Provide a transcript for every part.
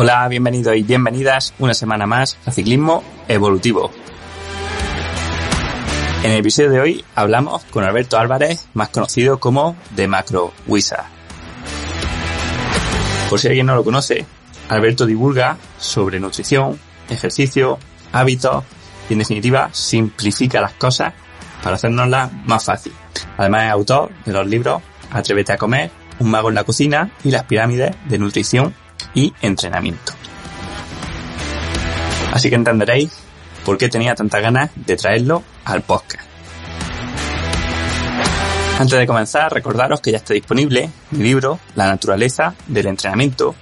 Hola, bienvenidos y bienvenidas una semana más a Ciclismo Evolutivo. En el episodio de hoy hablamos con Alberto Álvarez, más conocido como The Macro Wizard. Por si alguien no lo conoce, Alberto divulga sobre nutrición, ejercicio, hábitos y en definitiva simplifica las cosas para hacernoslas más fácil. Además es autor de los libros Atrévete a comer, Un mago en la cocina y las pirámides de nutrición y entrenamiento. Así que entenderéis por qué tenía tantas ganas de traerlo al podcast. Antes de comenzar, recordaros que ya está disponible mi libro La naturaleza del entrenamiento,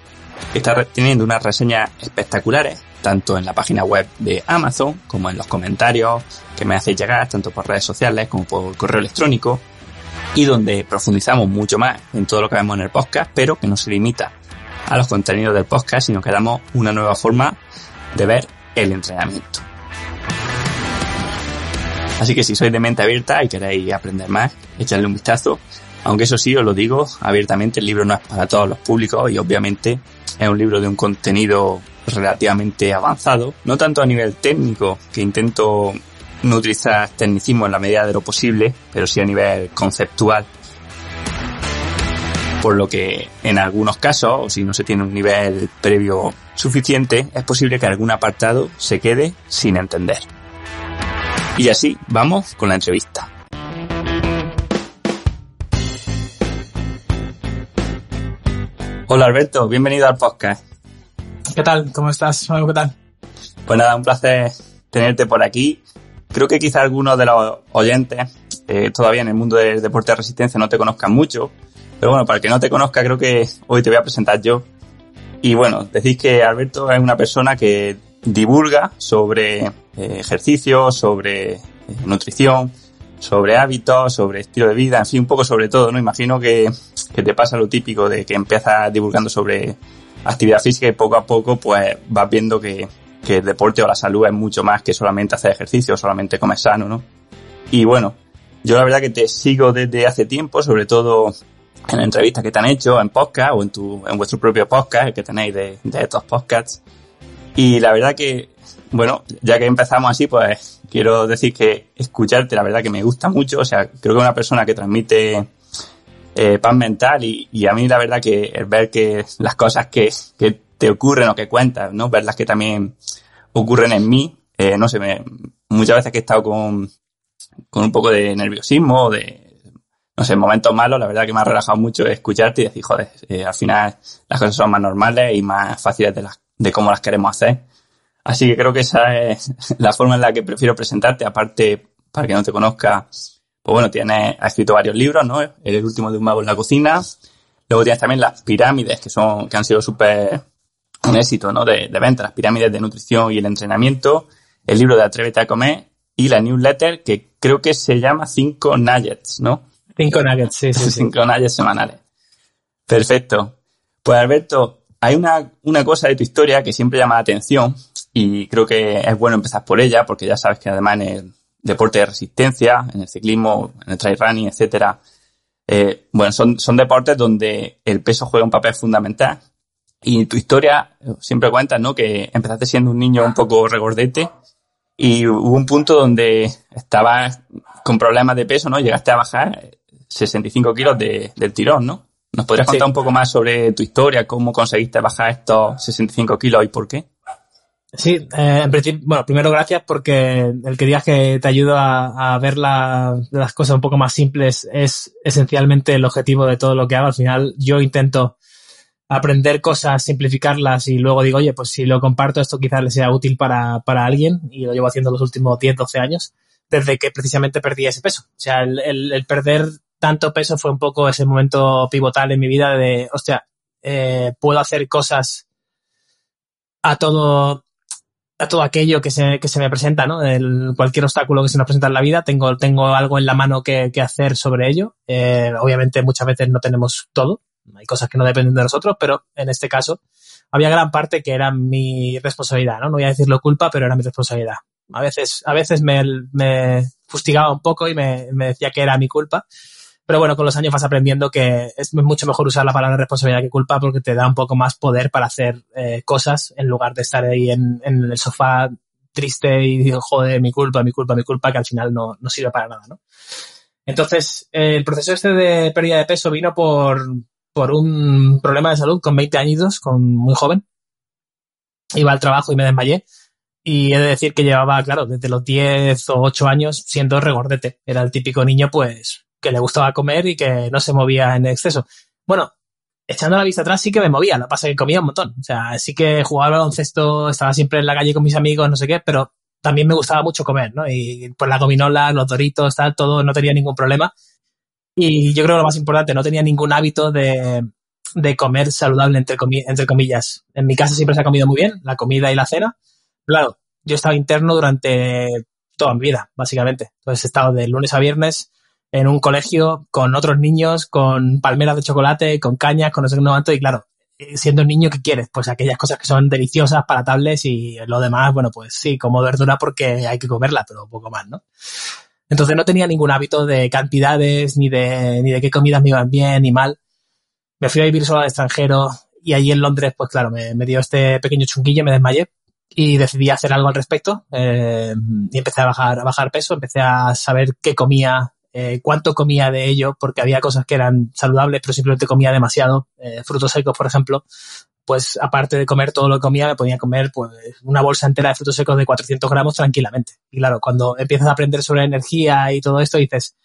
que está teniendo unas reseñas espectaculares, tanto en la página web de Amazon como en los comentarios que me hacéis llegar, tanto por redes sociales como por correo electrónico, y donde profundizamos mucho más en todo lo que vemos en el podcast, pero que no se limita a los contenidos del podcast, sino que damos una nueva forma de ver el entrenamiento. Así que si sois de mente abierta y queréis aprender más, echadle un vistazo. Aunque eso sí, os lo digo abiertamente, el libro no es para todos los públicos y obviamente es un libro de un contenido relativamente avanzado, no tanto a nivel técnico, que intento no utilizar tecnicismo en la medida de lo posible, pero sí a nivel conceptual por lo que en algunos casos, o si no se tiene un nivel previo suficiente, es posible que algún apartado se quede sin entender. Y así vamos con la entrevista. Hola Alberto, bienvenido al podcast. ¿Qué tal? ¿Cómo estás? ¿Qué tal? Pues nada, un placer tenerte por aquí. Creo que quizá algunos de los oyentes eh, todavía en el mundo del deporte de resistencia no te conozcan mucho, pero bueno, para el que no te conozca, creo que hoy te voy a presentar yo. Y bueno, decís que Alberto es una persona que divulga sobre eh, ejercicio, sobre eh, nutrición, sobre hábitos, sobre estilo de vida, en fin, un poco sobre todo, ¿no? Imagino que, que te pasa lo típico de que empiezas divulgando sobre actividad física y poco a poco pues vas viendo que, que el deporte o la salud es mucho más que solamente hacer ejercicio solamente comer sano, ¿no? Y bueno, yo la verdad que te sigo desde hace tiempo, sobre todo en entrevistas que te han hecho en podcast o en tu, en vuestro propio podcast, el que tenéis de, de estos podcasts. Y la verdad que, bueno, ya que empezamos así, pues quiero decir que escucharte, la verdad que me gusta mucho. O sea, creo que una persona que transmite eh, paz mental y, y, a mí la verdad que el ver que las cosas que, que te ocurren o que cuentas, ¿no? Verlas que también ocurren en mí, eh, no sé, me, muchas veces que he estado con, con un poco de nerviosismo de, no sé, en momentos malos, la verdad que me ha relajado mucho escucharte y decir, joder, eh, al final las cosas son más normales y más fáciles de, las, de cómo las queremos hacer. Así que creo que esa es la forma en la que prefiero presentarte. Aparte, para que no te conozca, pues bueno, tienes, has escrito varios libros, ¿no? El último de un mago en la cocina. Luego tienes también las pirámides, que son, que han sido súper un éxito, ¿no? De, de venta, las pirámides de nutrición y el entrenamiento. El libro de Atrévete a comer y la newsletter, que creo que se llama Cinco Nuggets, ¿no? Cinco nuggets, sí, sí. Cinco nuggets semanales. Perfecto. Pues Alberto, hay una, una cosa de tu historia que siempre llama la atención y creo que es bueno empezar por ella porque ya sabes que además en el deporte de resistencia, en el ciclismo, en el trail running, etcétera, eh, bueno, son, son deportes donde el peso juega un papel fundamental. Y tu historia siempre cuentas, ¿no? Que empezaste siendo un niño un poco regordete y hubo un punto donde estabas con problemas de peso, ¿no? Llegaste a bajar 65 kilos de, del tirón, ¿no? ¿Nos podrías contar sí. un poco más sobre tu historia, cómo conseguiste bajar estos 65 kilos y por qué? Sí, eh, en principio, bueno, primero gracias porque el que digas que te ayuda a, a ver la, las cosas un poco más simples es esencialmente el objetivo de todo lo que hago. Al final yo intento aprender cosas, simplificarlas y luego digo, oye, pues si lo comparto esto quizás le sea útil para, para alguien y lo llevo haciendo los últimos 10, 12 años desde que precisamente perdí ese peso. O sea, el, el, el perder tanto peso fue un poco ese momento pivotal en mi vida de, hostia, eh, puedo hacer cosas a todo, a todo aquello que se, que se me presenta, ¿no? El, cualquier obstáculo que se nos presenta en la vida, tengo, tengo algo en la mano que, hacer sobre ello. Eh, obviamente muchas veces no tenemos todo, hay cosas que no dependen de nosotros, pero en este caso había gran parte que era mi responsabilidad, ¿no? No voy a decirlo culpa, pero era mi responsabilidad. A veces, a veces me, me fustigaba un poco y me decía que era mi culpa, Pero bueno, con los años vas aprendiendo que es mucho mejor usar la palabra responsabilidad que culpa porque te da un poco más poder para hacer eh, cosas en lugar de estar ahí en, en el sofá triste y digo, joder, mi culpa, mi culpa, mi culpa, que al final no, no sirve para nada, ¿no? Entonces, eh, el proceso este de pérdida de peso vino por, por un problema de salud con 20 años, con muy joven. Iba al trabajo y me desmayé. Y he de decir que llevaba, claro, desde los 10 o 8 años siendo regordete. Era el típico niño, pues, que le gustaba comer y que no se movía en exceso. Bueno, echando la vista atrás sí que me movía, lo que pasa es que comía un montón. O sea, sí que jugaba al baloncesto, estaba siempre en la calle con mis amigos, no sé qué, pero también me gustaba mucho comer, ¿no? Y pues la gominola, los doritos, tal, todo, no tenía ningún problema. Y yo creo lo más importante, no tenía ningún hábito de, comer saludable, entre, entre comillas. En mi casa siempre se ha comido muy bien, la comida y la cena. Claro, yo he estado interno durante toda mi vida, básicamente. Entonces he estado de lunes a viernes en un colegio con otros niños, con palmeras de chocolate, con cañas, con no sé qué y claro, eh, siendo un niño, ¿qué quieres? Pues aquellas cosas que son deliciosas, palatables y lo demás, bueno, pues sí, como verdura porque hay que comerla, pero poco más, ¿no? Entonces no tenía ningún hábito de cantidades, ni de, ni de qué comidas me iban bien ni mal. Me fui a vivir solo al extranjero y allí en Londres, pues claro, me, me dio este pequeño chunguillo, me desmayé y decidí hacer algo al respecto eh, y empecé a bajar, a bajar peso, empecé a saber qué comía eh, cuánto comía de ello, porque había cosas que eran saludables, pero simplemente comía demasiado. Eh, frutos secos, por ejemplo, pues aparte de comer todo lo que comía, me podía comer pues una bolsa entera de frutos secos de 400 gramos tranquilamente. Y claro, cuando empiezas a aprender sobre energía y todo esto, dices,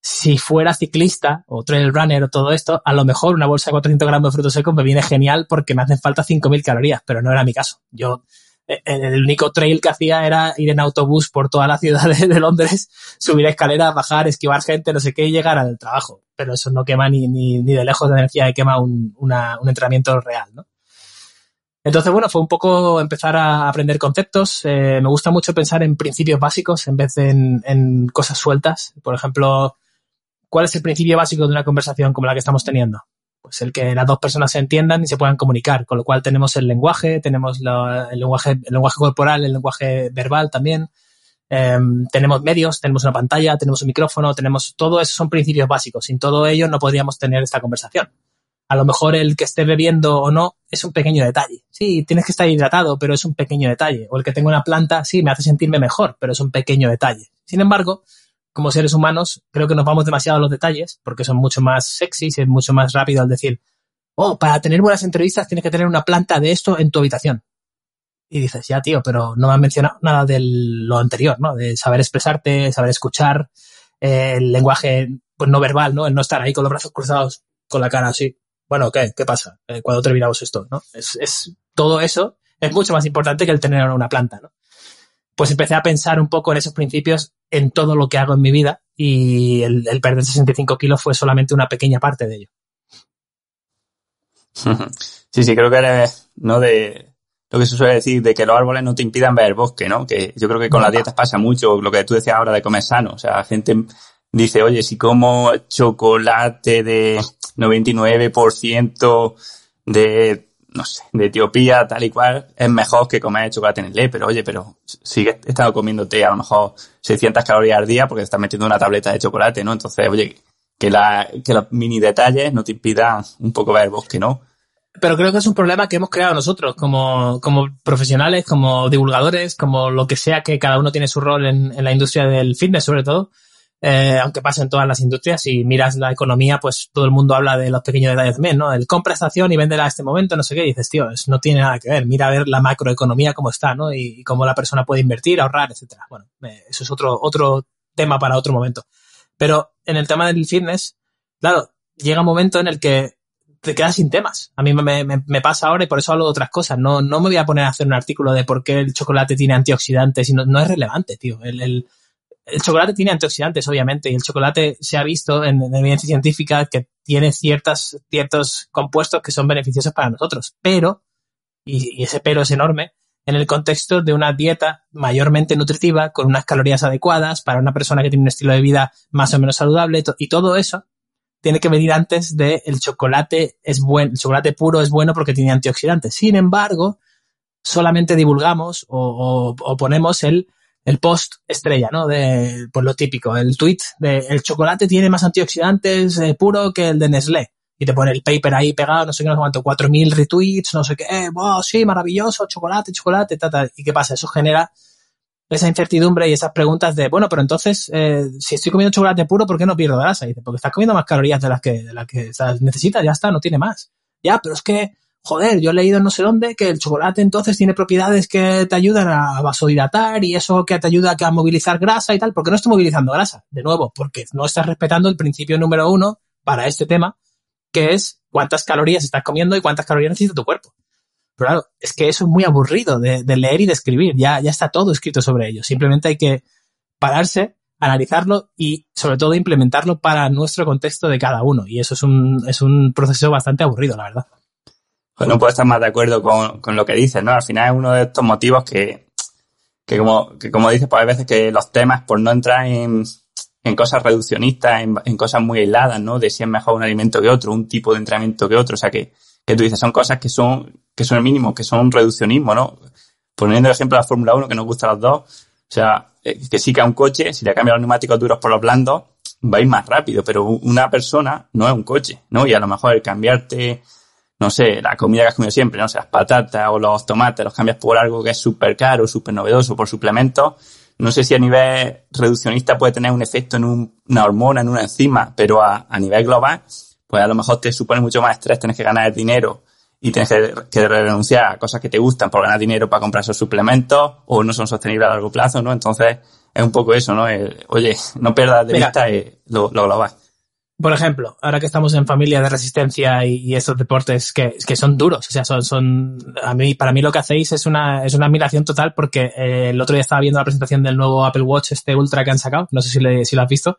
si fuera ciclista o trail runner o todo esto, a lo mejor una bolsa de 400 gramos de frutos secos me viene genial porque me hacen falta 5.000 calorías, pero no era mi caso. Yo el único trail que hacía era ir en autobús por toda la ciudad de, Londres, subir escaleras, bajar, esquivar gente, no sé qué, y llegar al trabajo. Pero eso no quema ni, ni, ni de lejos de energía que quema un, un entrenamiento real, ¿no? Entonces, bueno, fue un poco empezar a aprender conceptos. Eh, me gusta mucho pensar en principios básicos en vez de en, en cosas sueltas. Por ejemplo, ¿cuál es el principio básico de una conversación como la que estamos teniendo? Pues el que las dos personas se entiendan y se puedan comunicar, con lo cual tenemos el lenguaje, tenemos el lenguaje, el lenguaje corporal, el lenguaje verbal también, em, tenemos medios, tenemos una pantalla, tenemos un micrófono, tenemos todo eso son principios básicos. Sin todo ello no podríamos tener esta conversación. A lo mejor el que esté bebiendo o no es un pequeño detalle. Sí, tienes que estar hidratado, pero es un pequeño detalle. O el que tenga una planta, sí, me hace sentirme mejor, pero es un pequeño detalle. Sin embargo, como seres humanos, creo que nos vamos demasiado a los detalles porque son mucho más sexys y es mucho más rápido al decir, oh, para tener buenas entrevistas tienes que tener una planta de esto en tu habitación. Y dices, ya, tío, pero no me has mencionado nada de lo anterior, ¿no? De saber expresarte, saber escuchar, eh, el lenguaje pues no verbal, ¿no? El no estar ahí con los brazos cruzados, con la cara así. Bueno, ¿qué? ¿Qué pasa? Eh, cuando terminamos esto, ¿no? Es, es, todo eso es mucho más importante que el tener una planta, ¿no? Pues empecé a pensar un poco en esos principios en todo lo que hago en mi vida y el, perder 65 kilos fue solamente una pequeña parte de ello. Sí, sí, creo que eres, ¿no? De lo que se suele decir, de que los árboles no te impidan ver el bosque, ¿no? Que yo creo que con las dietas pasa mucho, lo que tú decías ahora de comer sano. O sea, la gente dice, oye, si como chocolate de 99% de no sé, de Etiopía, tal y cual, es mejor que comer chocolate en el pero oye, pero sigue estando comiéndote a lo mejor 600 calorías al día porque te estás metiendo una tableta de chocolate, ¿no? Entonces, oye, que, la, que los mini detalles no te impidan un poco ver el bosque, ¿no? Pero creo que es un problema que hemos creado nosotros como, como profesionales, como divulgadores, como lo que sea que cada uno tiene su rol en, en la industria del fitness sobre todo eh, aunque pasa en todas las industrias, si miras la economía, pues todo el mundo habla de los pequeños detalles también, ¿no? El compra esta acción y véndela a este momento, no sé qué, dices, tío, no tiene nada que ver, mira a ver la macroeconomía cómo está, ¿no? Y, cómo la persona puede invertir, ahorrar, etcétera. Bueno, eh, eso es otro, otro tema para otro momento. Pero en el tema del fitness, claro, llega un momento en el que te quedas sin temas. A mí me, me, me, pasa ahora y por eso hablo de otras cosas. No, no me voy a poner a hacer un artículo de por qué el chocolate tiene antioxidantes y no, no es relevante, tío. El, el, el chocolate tiene antioxidantes, obviamente, y el chocolate se ha visto en, evidencia científica que tiene ciertas, ciertos compuestos que son beneficiosos para nosotros. Pero, y, ese pero es enorme, en el contexto de una dieta mayormente nutritiva, con unas calorías adecuadas, para una persona que tiene un estilo de vida más o menos saludable, y todo eso tiene que venir antes de el chocolate es bueno, el chocolate puro es bueno porque tiene antioxidantes. Sin embargo, solamente divulgamos o ponemos el el post estrella, ¿no? De, pues lo típico, el tweet de el chocolate tiene más antioxidantes eh, puro que el de Nestlé. Y te pone el paper ahí pegado, no sé qué, no sé cuánto, 4.000 retweets, no sé qué, wow, sí, maravilloso, chocolate, chocolate, ta, ¿Y qué pasa? Eso genera esa incertidumbre y esas preguntas de, bueno, pero entonces, eh, si estoy comiendo chocolate puro, ¿por qué no pierdo grasa? Porque estás comiendo más calorías de las que, de las que necesitas, ya está, no tiene más. Ya, pero es que, joder, yo he leído no sé dónde que el chocolate entonces tiene propiedades que te ayudan a vasodilatar y eso que te ayuda a movilizar grasa y tal. ¿Por qué no estoy movilizando grasa? De nuevo, porque no estás respetando el principio número uno para este tema, que es cuántas calorías estás comiendo y cuántas calorías necesita tu cuerpo. Pero claro, es que eso es muy aburrido de, leer y de escribir. Ya, ya está todo escrito sobre ello. Simplemente hay que pararse, analizarlo y sobre todo implementarlo para nuestro contexto de cada uno. Y eso es un, es un proceso bastante aburrido, la verdad. Pues no puedo estar más de acuerdo con, con lo que dices, ¿no? Al final es uno de estos motivos que, que como, que como dices, pues hay veces que los temas, por no entrar en, en cosas reduccionistas, en, cosas muy aisladas, ¿no? De si es mejor un alimento que otro, un tipo de entrenamiento que otro. O sea, que, que tú dices, son cosas que son, que son el mínimo, que son un reduccionismo, ¿no? Poniendo el ejemplo de la Fórmula 1, que nos gusta a los dos, o sea, eh, que sí que a un coche, si le cambia los neumáticos duros por los blandos, va a ir más rápido, pero una persona no es un coche, ¿no? Y a lo mejor el cambiarte, no sé, la comida que has comido siempre, no sea, las patatas o los tomates, los cambias por algo que es súper caro, súper novedoso, por suplementos, no sé si a nivel reduccionista puede tener un efecto en una hormona, en una enzima, pero a, a nivel global, pues a lo mejor te supone mucho más estrés, tienes que ganar dinero y tienes que, renunciar a cosas que te gustan por ganar dinero para comprar esos suplementos o no son sostenibles a largo plazo, ¿no? Entonces es un poco eso, ¿no? oye, no pierdas de vista eh, lo, global. Por ejemplo, ahora que estamos en familia de resistencia y, estos deportes que, que, son duros, o sea, son, son, a mí, para mí lo que hacéis es una, es una admiración total porque eh, el otro día estaba viendo la presentación del nuevo Apple Watch, este Ultra que han sacado, no sé si, le, si lo has visto,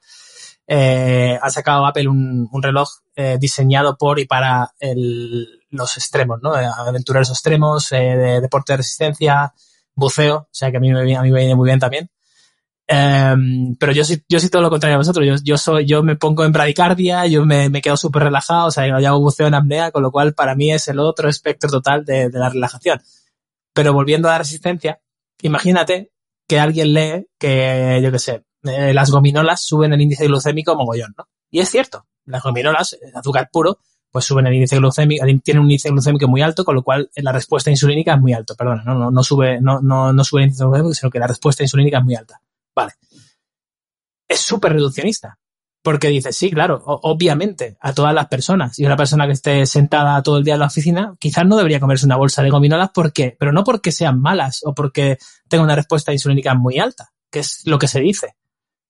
eh, ha sacado Apple un, un reloj eh, diseñado por y para el, los extremos, ¿no? Aventureros extremos, de deporte de resistencia, buceo, o sea que a mí me, a mí me viene muy bien también. Um, pero yo soy, yo soy todo lo contrario a vosotros. Yo, yo soy, yo me pongo en bradicardia, yo me, me quedo súper relajado, o sea, yo hago buceo en apnea, con lo cual para mí es el otro espectro total de, de la relajación. Pero volviendo a la resistencia, imagínate que alguien lee que, yo qué sé, eh, las gominolas suben el índice glucémico mogollón, ¿no? Y es cierto, las gominolas, azúcar puro, pues suben el índice glucémico, tienen un índice glucémico muy alto, con lo cual la respuesta insulínica es muy alta, perdona, no, no, no sube, no, no, no sube el índice glucémico, sino que la respuesta insulínica es muy alta. Vale. Es súper reduccionista. Porque dice, sí, claro, obviamente, a todas las personas. Y una persona que esté sentada todo el día en la oficina, quizás no debería comerse una bolsa de gominolas porque, pero no porque sean malas o porque tenga una respuesta insulínica muy alta, que es lo que se dice,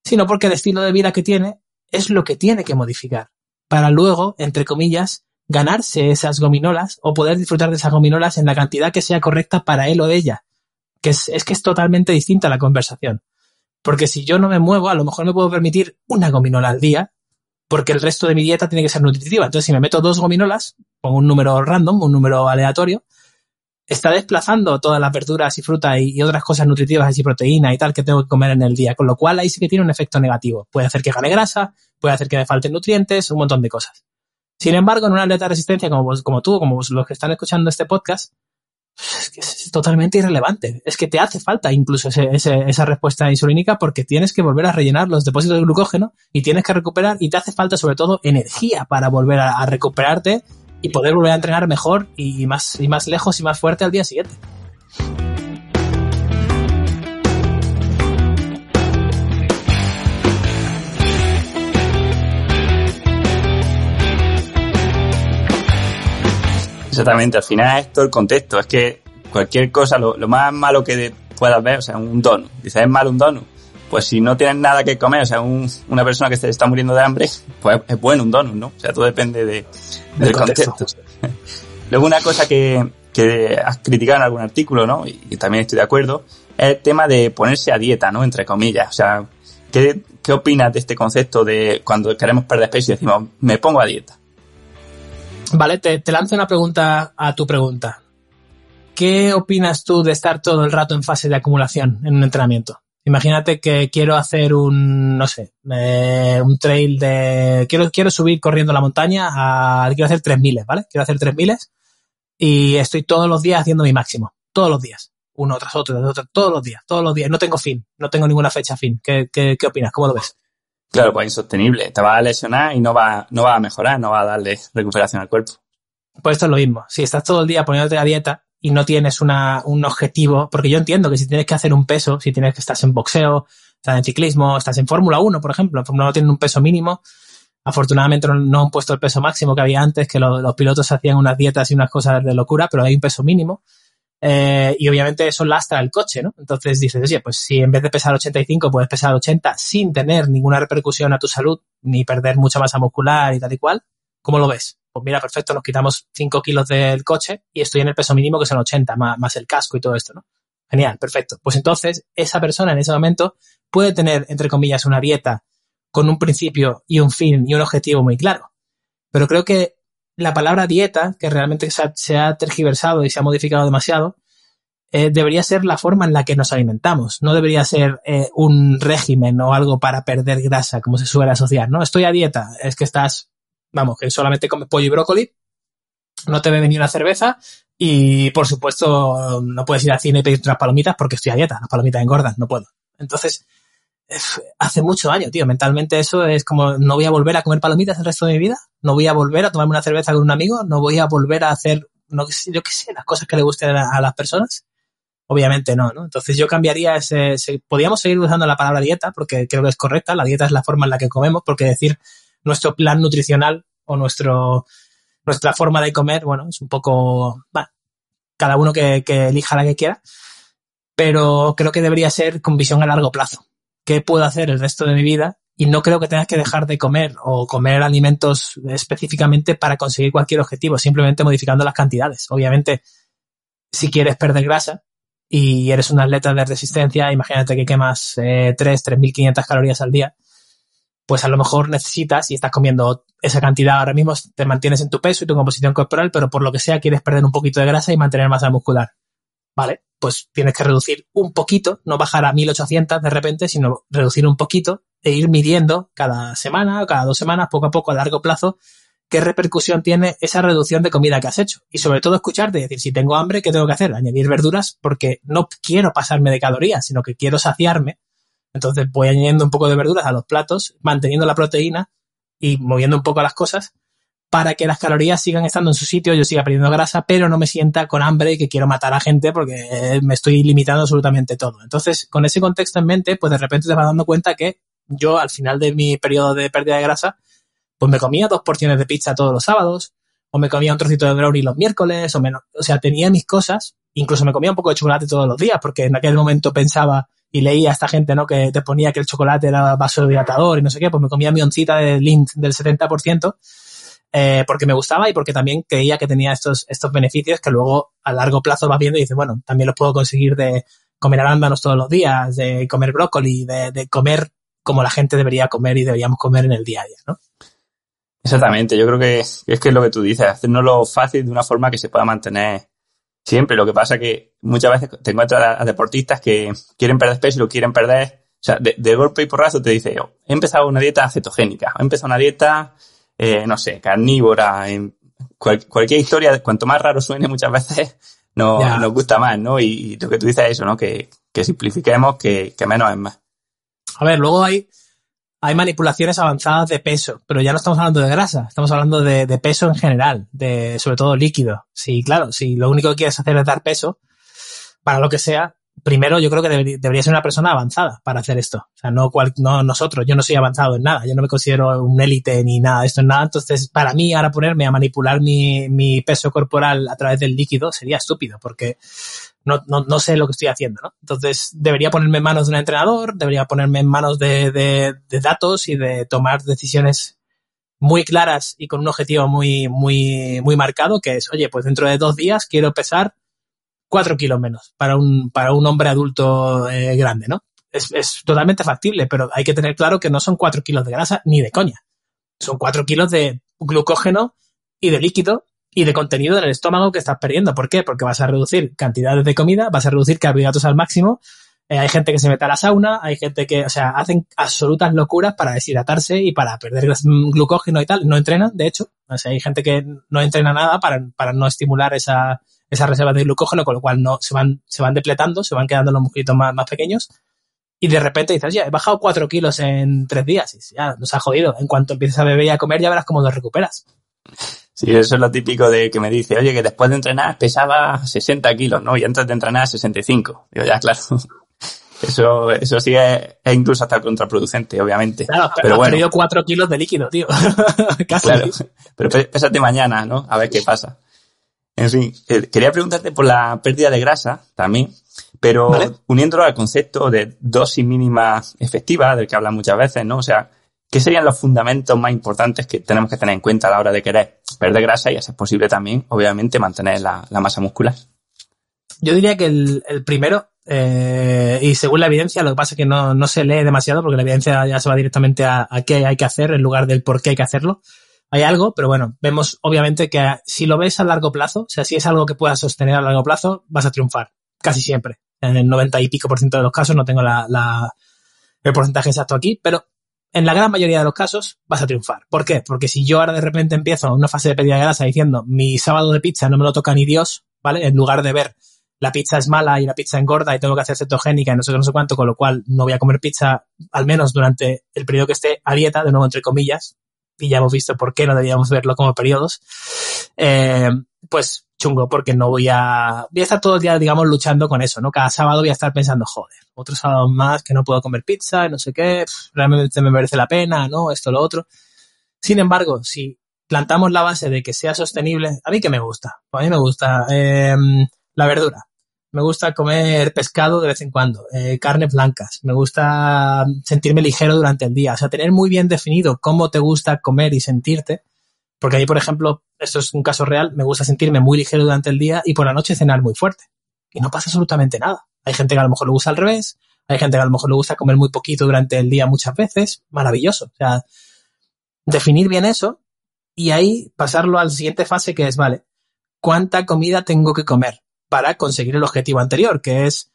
sino porque el estilo de vida que tiene es lo que tiene que modificar para luego, entre comillas, ganarse esas gominolas o poder disfrutar de esas gominolas en la cantidad que sea correcta para él o ella. Que es, es que es totalmente distinta la conversación. Porque si yo no me muevo, a lo mejor me puedo permitir una gominola al día, porque el resto de mi dieta tiene que ser nutritiva. Entonces, si me meto dos gominolas, pongo un número random, un número aleatorio, está desplazando todas las verduras y frutas y, otras cosas nutritivas y proteína y tal que tengo que comer en el día, con lo cual ahí sí que tiene un efecto negativo. Puede hacer que gane grasa, puede hacer que me falten nutrientes, un montón de cosas. Sin embargo, en una atleta de resistencia como, como tú, como los que están escuchando este podcast, es que es totalmente irrelevante. Es que te hace falta incluso esa respuesta insulínica porque tienes que volver a rellenar los depósitos de glucógeno y tienes que recuperar y te hace falta sobre todo energía para volver a recuperarte y poder volver a entrenar mejor y más, y más lejos y más fuerte al día siguiente. Exactamente, al final es todo el contexto, es que cualquier cosa, lo, más malo que puedas ver, o sea, un donut, dices, ¿es malo un donut? Pues si no tienes nada que comer, o sea, una persona que se está muriendo de hambre, pues es bueno un donut, ¿no? O sea, todo depende de, del contexto. Luego una cosa que, que has criticado en algún artículo, ¿no? Y, también estoy de acuerdo, es el tema de ponerse a dieta, ¿no? Entre comillas. O sea, ¿qué, qué opinas de este concepto de cuando queremos perder peso y decimos, me pongo a dieta? Vale, te, te lanzo una pregunta a tu pregunta. ¿Qué opinas tú de estar todo el rato en fase de acumulación en un entrenamiento? Imagínate que quiero hacer un, no sé, eh, un trail de, quiero, quiero subir corriendo la montaña a, quiero hacer tres miles, ¿vale? Quiero hacer tres miles y estoy todos los días haciendo mi máximo, todos los días. uno tras otro, tras otro, todos los días, todos los días. No tengo fin, no tengo ninguna fecha fin. ¿Qué, qué, qué opinas? ¿Cómo lo ves? Claro, pues insostenible. Te va a lesionar y no va, no va a mejorar, no va a darle recuperación al cuerpo. Pues esto es lo mismo. Si estás todo el día poniéndote a dieta y no tienes una, un objetivo, porque yo entiendo que si tienes que hacer un peso, si tienes que estás en boxeo, estás en ciclismo, estás en Fórmula 1, por ejemplo, en Fórmula 1 tienen un peso mínimo. Afortunadamente no, han puesto el peso máximo que había antes, que los pilotos hacían unas dietas y unas cosas de locura, pero hay un peso mínimo. Eh, y obviamente eso lastra el coche, ¿no? Entonces dices, oye, pues si en vez de pesar 85 puedes pesar 80 sin tener ninguna repercusión a tu salud, ni perder mucha masa muscular y tal y cual, ¿cómo lo ves? Pues mira, perfecto, nos quitamos 5 kilos del coche y estoy en el peso mínimo que son 80, más, más el casco y todo esto, ¿no? Genial, perfecto. Pues entonces, esa persona en ese momento puede tener, entre comillas, una dieta con un principio y un fin y un objetivo muy claro. Pero creo que la palabra dieta, que realmente se ha, tergiversado y se ha modificado demasiado, eh, debería ser la forma en la que nos alimentamos. No debería ser eh, un régimen o algo para perder grasa, como se suele asociar, ¿no? Estoy a dieta, es que estás, vamos, que solamente comes pollo y brócoli, no te bebe ni una cerveza y, por supuesto, no puedes ir al cine y pedir unas palomitas porque estoy a dieta, las palomitas engordan, no puedo. Entonces, hace mucho daño, tío. Mentalmente eso es como, no voy a volver a comer palomitas el resto de mi vida, no voy a volver a tomarme una cerveza con un amigo, no voy a volver a hacer, no, yo qué sé, las cosas que le gusten a, las personas. Obviamente no, ¿no? Entonces yo cambiaría ese, podríamos seguir usando la palabra dieta porque creo que es correcta, la dieta es la forma en la que comemos, porque decir nuestro plan nutricional o nuestro, nuestra forma de comer, bueno, es un poco, bueno, cada uno que elija la que quiera, pero creo que debería ser con visión a largo plazo qué puedo hacer el resto de mi vida y no creo que tengas que dejar de comer o comer alimentos específicamente para conseguir cualquier objetivo, simplemente modificando las cantidades. Obviamente, si quieres perder grasa y eres un atleta de resistencia, imagínate que quemas eh, 3, 3.500 calorías al día, pues a lo mejor necesitas y estás comiendo esa cantidad ahora mismo, te mantienes en tu peso y tu composición corporal, pero por lo que sea quieres perder un poquito de grasa y mantener masa muscular. ¿Vale? Pues tienes que reducir un poquito, no bajar a 1800 de repente, sino reducir un poquito e ir midiendo cada semana o cada dos semanas, poco a poco, a largo plazo, qué repercusión tiene esa reducción de comida que has hecho. Y sobre todo escucharte decir, si tengo hambre, ¿qué tengo que hacer? Añadir verduras porque no quiero pasarme de calorías, sino que quiero saciarme. Entonces voy añadiendo un poco de verduras a los platos, manteniendo la proteína y moviendo un poco las cosas para que las calorías sigan estando en su sitio, yo siga perdiendo grasa, pero no me sienta con hambre y que quiero matar a gente porque me estoy limitando absolutamente todo. Entonces, con ese contexto en mente, pues de repente te vas dando cuenta que yo al final de mi periodo de pérdida de grasa, pues me comía dos porciones de pizza todos los sábados, o me comía un trocito de brownie los miércoles, o menos. O sea, tenía mis cosas, incluso me comía un poco de chocolate todos los días, porque en aquel momento pensaba y leía a esta gente, ¿no? Que te ponía que el chocolate era vasodilatador y no sé qué, pues me comía mi oncita de Lindt del 70%, eh, porque me gustaba y porque también creía que tenía estos, estos beneficios que luego a largo plazo vas viendo y dices, bueno, también los puedo conseguir de comer arándanos todos los días, de comer brócoli, de, comer como la gente debería comer y deberíamos comer en el día a día, ¿no? Exactamente, yo creo que es que es lo que tú dices, hacernoslo fácil de una forma que se pueda mantener siempre. Lo que pasa que muchas veces te encuentras a, deportistas que quieren perder peso y lo quieren perder, o sea, de, golpe y porrazo te dice, yo, he empezado una dieta cetogénica, he empezado una dieta eh, no sé, carnívora, en cualquier historia, cuanto más raro suene muchas veces, no, nos gusta más, ¿no? Y, lo que tú dices es eso, ¿no? Que, que simplifiquemos, que, que menos es más. A ver, luego hay, hay manipulaciones avanzadas de peso, pero ya no estamos hablando de grasa, estamos hablando de, de, peso en general, de sobre todo líquido. Sí, claro, si lo único que quieres hacer es dar peso, para lo que sea, primero yo creo que debería, ser una persona avanzada para hacer esto. O sea, no, cual, no nosotros, yo no soy avanzado en nada, yo no me considero un élite ni nada de esto en nada. Entonces, para mí, ahora ponerme a manipular mi, mi peso corporal a través del líquido sería estúpido porque no, no, no sé lo que estoy haciendo, ¿no? Entonces, debería ponerme en manos de un entrenador, debería ponerme en manos de, de, de datos y de tomar decisiones muy claras y con un objetivo muy, muy, muy marcado, que es, oye, pues dentro de dos días quiero pesar cuatro kilos menos para un, para un hombre adulto eh, grande, ¿no? Es, es, totalmente factible, pero hay que tener claro que no son cuatro kilos de grasa ni de coña. Son cuatro kilos de glucógeno y de líquido y de contenido en el estómago que estás perdiendo. ¿Por qué? Porque vas a reducir cantidades de comida, vas a reducir carbohidratos al máximo. Eh, hay gente que se mete a la sauna, hay gente que, o sea, hacen absolutas locuras para deshidratarse y para perder glucógeno y tal. No entrenan, de hecho. O sea, hay gente que no entrena nada para, para no estimular esa, esas reservas de glucógeno, con lo cual no se van, se van depletando, se van quedando los musculitos más, más pequeños. Y de repente dices, ya, he bajado cuatro kilos en tres días. Y ya, nos ha jodido. En cuanto empieces a beber y a comer, ya verás cómo los recuperas. Sí, eso es lo típico de que me dice, oye, que después de entrenar pesaba 60 kilos, ¿no? Y antes de entrenar 65. Digo, ya, claro. Eso, eso sí es, incluso hasta contraproducente, obviamente. Claro, pero, has perdido 4 kilos de líquido, tío. Casi. Claro, pero pésate mañana, ¿no? A ver qué pasa. En fin, eh, quería preguntarte por la pérdida de grasa también, pero uniéndolo al concepto de dosis mínima efectiva, del que hablan muchas veces, ¿no? O sea, ¿qué serían los fundamentos más importantes que tenemos que tener en cuenta a la hora de querer perder grasa y, a ser posible también, obviamente, mantener la, masa muscular? Yo diría que el, el primero eh, y según la evidencia, lo que pasa es que no, no, se lee demasiado porque la evidencia ya se va directamente a, qué hay que hacer en lugar del por qué hay que hacerlo. Hay algo, pero bueno, vemos obviamente que si lo ves a largo plazo, o sea, si es algo que puedas sostener a largo plazo, vas a triunfar. Casi siempre. En el 90 y pico por ciento de los casos, no tengo la, la, el porcentaje exacto aquí, pero en la gran mayoría de los casos vas a triunfar. ¿Por qué? Porque si yo ahora de repente empiezo una fase de pérdida de grasa diciendo mi sábado de pizza no me lo toca ni Dios, ¿vale? En lugar de ver la pizza es mala y la pizza engorda y tengo que hacer cetogénica y no sé no sé cuánto, con lo cual no voy a comer pizza al menos durante el periodo que esté a dieta, de nuevo entre comillas, y ya hemos visto por qué no debíamos verlo como periodos, eh, pues chungo, porque no voy a, voy a estar todo el día, digamos, luchando con eso, ¿no? Cada sábado voy a estar pensando, joder, otro sábado más que no puedo comer pizza, no sé qué, realmente me merece la pena, ¿no? Esto, lo otro. Sin embargo, si plantamos la base de que sea sostenible, a mí que me gusta, a mí me gusta, eh, la verdura me gusta comer pescado de vez en cuando, eh, carnes blancas, me gusta sentirme ligero durante el día, o sea, tener muy bien definido cómo te gusta comer y sentirte, porque ahí, por ejemplo, esto es un caso real, me gusta sentirme muy ligero durante el día y por la noche cenar muy fuerte. Y no pasa absolutamente nada. Hay gente que a lo mejor le gusta al revés, hay gente que a lo mejor le gusta comer muy poquito durante el día muchas veces, maravilloso. O sea, definir bien eso y ahí pasarlo a la siguiente fase que es, vale, ¿cuánta comida tengo que comer? Para conseguir el objetivo anterior, que es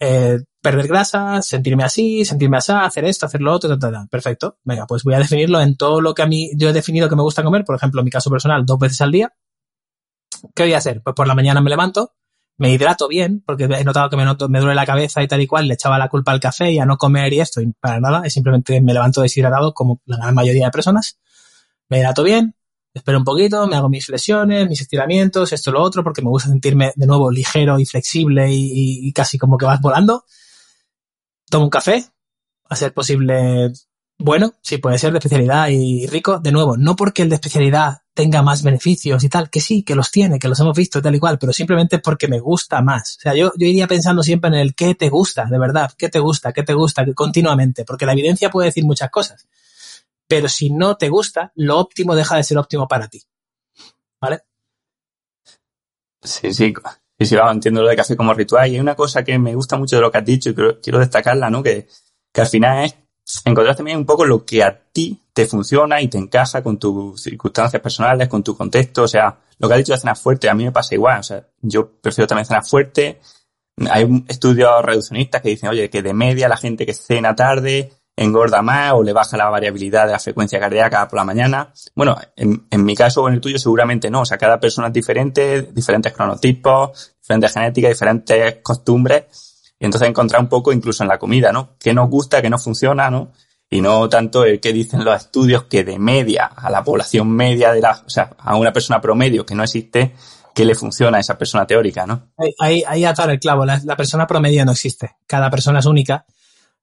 eh, perder grasa, sentirme así, sentirme así, hacer esto, hacer lo otro, Perfecto. Venga, pues voy a definirlo en todo lo que a mí yo he definido que me gusta comer, por ejemplo, en mi caso personal, dos veces al día. ¿Qué voy a hacer? Pues por la mañana me levanto, me hidrato bien, porque he notado que me, me duele la cabeza y tal y cual, le echaba la culpa al café y a no comer y esto, y para nada, es simplemente me levanto deshidratado como la gran mayoría de personas. Me hidrato bien, espero un poquito, me hago mis flexiones, mis estiramientos, esto lo otro, porque me gusta sentirme de nuevo ligero y flexible y, casi como que vas volando. Tomo un café, a ser posible bueno, sí, puede ser de especialidad y rico, de nuevo, no porque el de especialidad tenga más beneficios y tal, que sí, que los tiene, que los hemos visto tal y cual, pero simplemente porque me gusta más. O sea, yo, yo iría pensando siempre en el qué te gusta, de verdad, qué te gusta, qué te gusta, continuamente, porque la evidencia puede decir muchas cosas pero si no te gusta, lo óptimo deja de ser óptimo para ti. ¿Vale? Sí, sí. Sí, sí, entiendo lo de café como ritual. Y hay una cosa que me gusta mucho de lo que has dicho y quiero, destacarla, ¿no? Que, que al final es encontrar también un poco lo que a ti te funciona y te encaja con tus circunstancias personales, con tu contexto. O sea, lo que has dicho de cenar fuerte, a mí me pasa igual. O sea, yo prefiero también cenar fuerte. Hay estudios reduccionistas que dicen, oye, que de media la gente que cena tarde engorda más o le baja la variabilidad de la frecuencia cardíaca por la mañana. Bueno, en, mi caso o en el tuyo seguramente no. O sea, cada persona es diferente, diferentes cronotipos, diferentes genéticas, diferentes costumbres. Y entonces encontrar un poco incluso en la comida, ¿no? ¿Qué nos gusta, qué no funciona, ¿no? Y no tanto el que dicen los estudios que de media a la población media de la, o sea, a una persona promedio que no existe, qué le funciona a esa persona teórica, ¿no? Ahí, ahí atar el clavo. La, la persona promedio no existe. Cada persona es única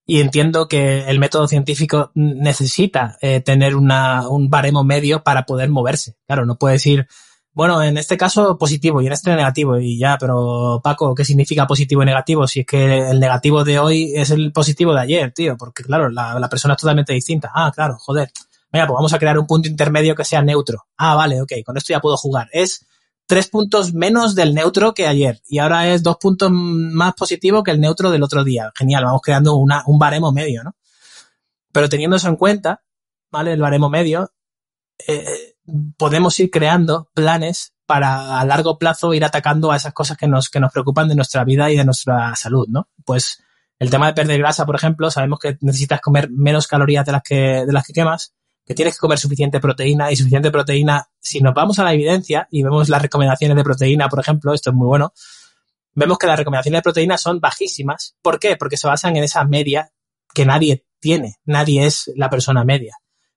y entiendo que el método científico necesita eh, tener una, un baremo medio para poder moverse. Claro, no puede decir, bueno, en este caso positivo y en este negativo y ya, pero Paco, ¿qué significa positivo y negativo? Si es que el negativo de hoy es el positivo de ayer, tío, porque claro, la, persona es totalmente distinta. Ah, claro, joder. Venga, pues vamos a crear un punto intermedio que sea neutro. Ah, vale, ok, con esto ya puedo jugar. Es tres puntos menos del neutro que ayer y ahora es dos puntos más positivo que el neutro del otro día. Genial, vamos creando un baremo medio, ¿no? Pero teniendo eso en cuenta, ¿vale? El baremo medio, eh, podemos ir creando planes para a largo plazo ir atacando a esas cosas que nos, que nos preocupan de nuestra vida y de nuestra salud, ¿no? Pues el tema de perder grasa, por ejemplo, sabemos que necesitas comer menos calorías de las que, de las que quemas, que tienes que comer suficiente proteína y suficiente proteína, si nos vamos a la evidencia y vemos las recomendaciones de proteína, por ejemplo, esto es muy bueno, vemos que las recomendaciones de proteína son bajísimas. ¿Por qué? Porque se basan en esa media que nadie tiene, nadie es la persona media.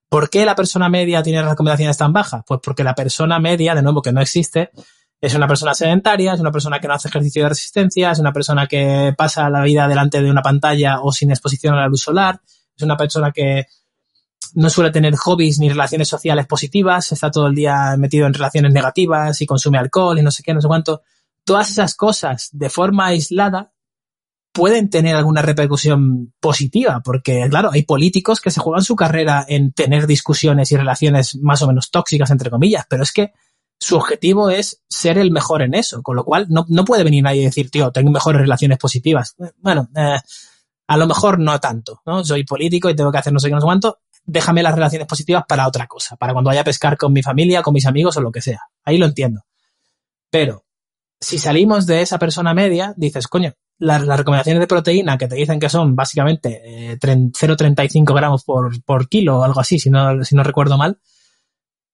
¿Por qué la persona media tiene recomendaciones tan bajas? Pues porque la persona media, de nuevo, que no existe, es una persona sedentaria, es una persona que no hace ejercicio de resistencia, es una persona que pasa la vida delante de una pantalla o sin exposición a la luz solar, es una persona que no suele tener hobbies ni relaciones sociales positivas, está todo el día metido en relaciones negativas y consume alcohol y no sé qué, no sé cuánto. Todas esas cosas de forma aislada pueden tener alguna repercusión positiva, porque claro, hay políticos que se juegan su carrera en tener discusiones y relaciones más o menos tóxicas, entre comillas, pero es que su objetivo es ser el mejor en eso, con lo cual no, no puede venir nadie y decir, tío, tengo mejores relaciones positivas. Bueno, eh, a lo mejor no tanto, ¿no? Soy político y tengo que hacer no sé qué, no sé cuánto. Déjame las relaciones positivas para otra cosa, para cuando vaya a pescar con mi familia, con mis amigos o lo que sea. Ahí lo entiendo. Pero si salimos de esa persona media, dices, coño, las, recomendaciones de proteína que te dicen que son básicamente eh, 0,35 gramos por, kilo o algo así, si no, recuerdo mal,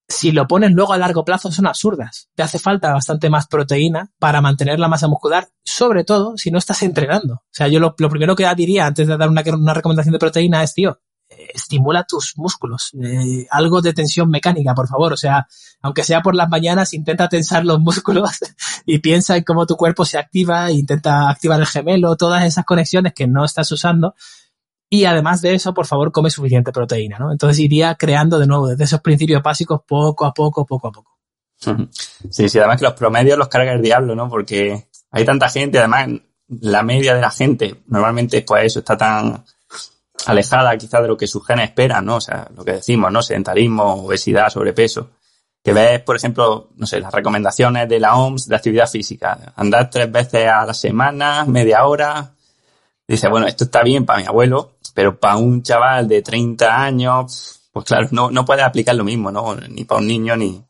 si lo pones luego a largo plazo son absurdas. Te hace falta bastante más proteína para mantener la masa muscular, sobre todo si no estás entrenando. O sea, yo lo, primero que diría antes de dar una, una, recomendación de proteína es, tío, eh, estimula tus músculos. Eh, algo de tensión mecánica, por favor. O sea, aunque sea por las mañanas, intenta tensar los músculos y piensa en cómo tu cuerpo se activa, intenta activar el gemelo, todas esas conexiones que no estás usando y además de eso, por favor, come suficiente proteína, ¿no? Entonces iría creando de nuevo desde esos principios básicos poco a poco, poco a poco. Sí, sí, además que los promedios los carga el diablo, ¿no? Porque hay tanta gente, además la media de la gente normalmente pues eso está tan alejada quizás de lo que sus genes esperan, ¿no? O sea, lo que decimos, ¿no? Sedentarismo, obesidad, sobrepeso. Que ves, por ejemplo, no sé, las recomendaciones de la OMS de actividad física. Andar tres veces a la semana, media hora. Dice, bueno, esto está bien para mi abuelo, pero para un chaval de 30 años, pues claro, no, no puedes aplicar lo mismo, ¿no? Ni para un niño, ni...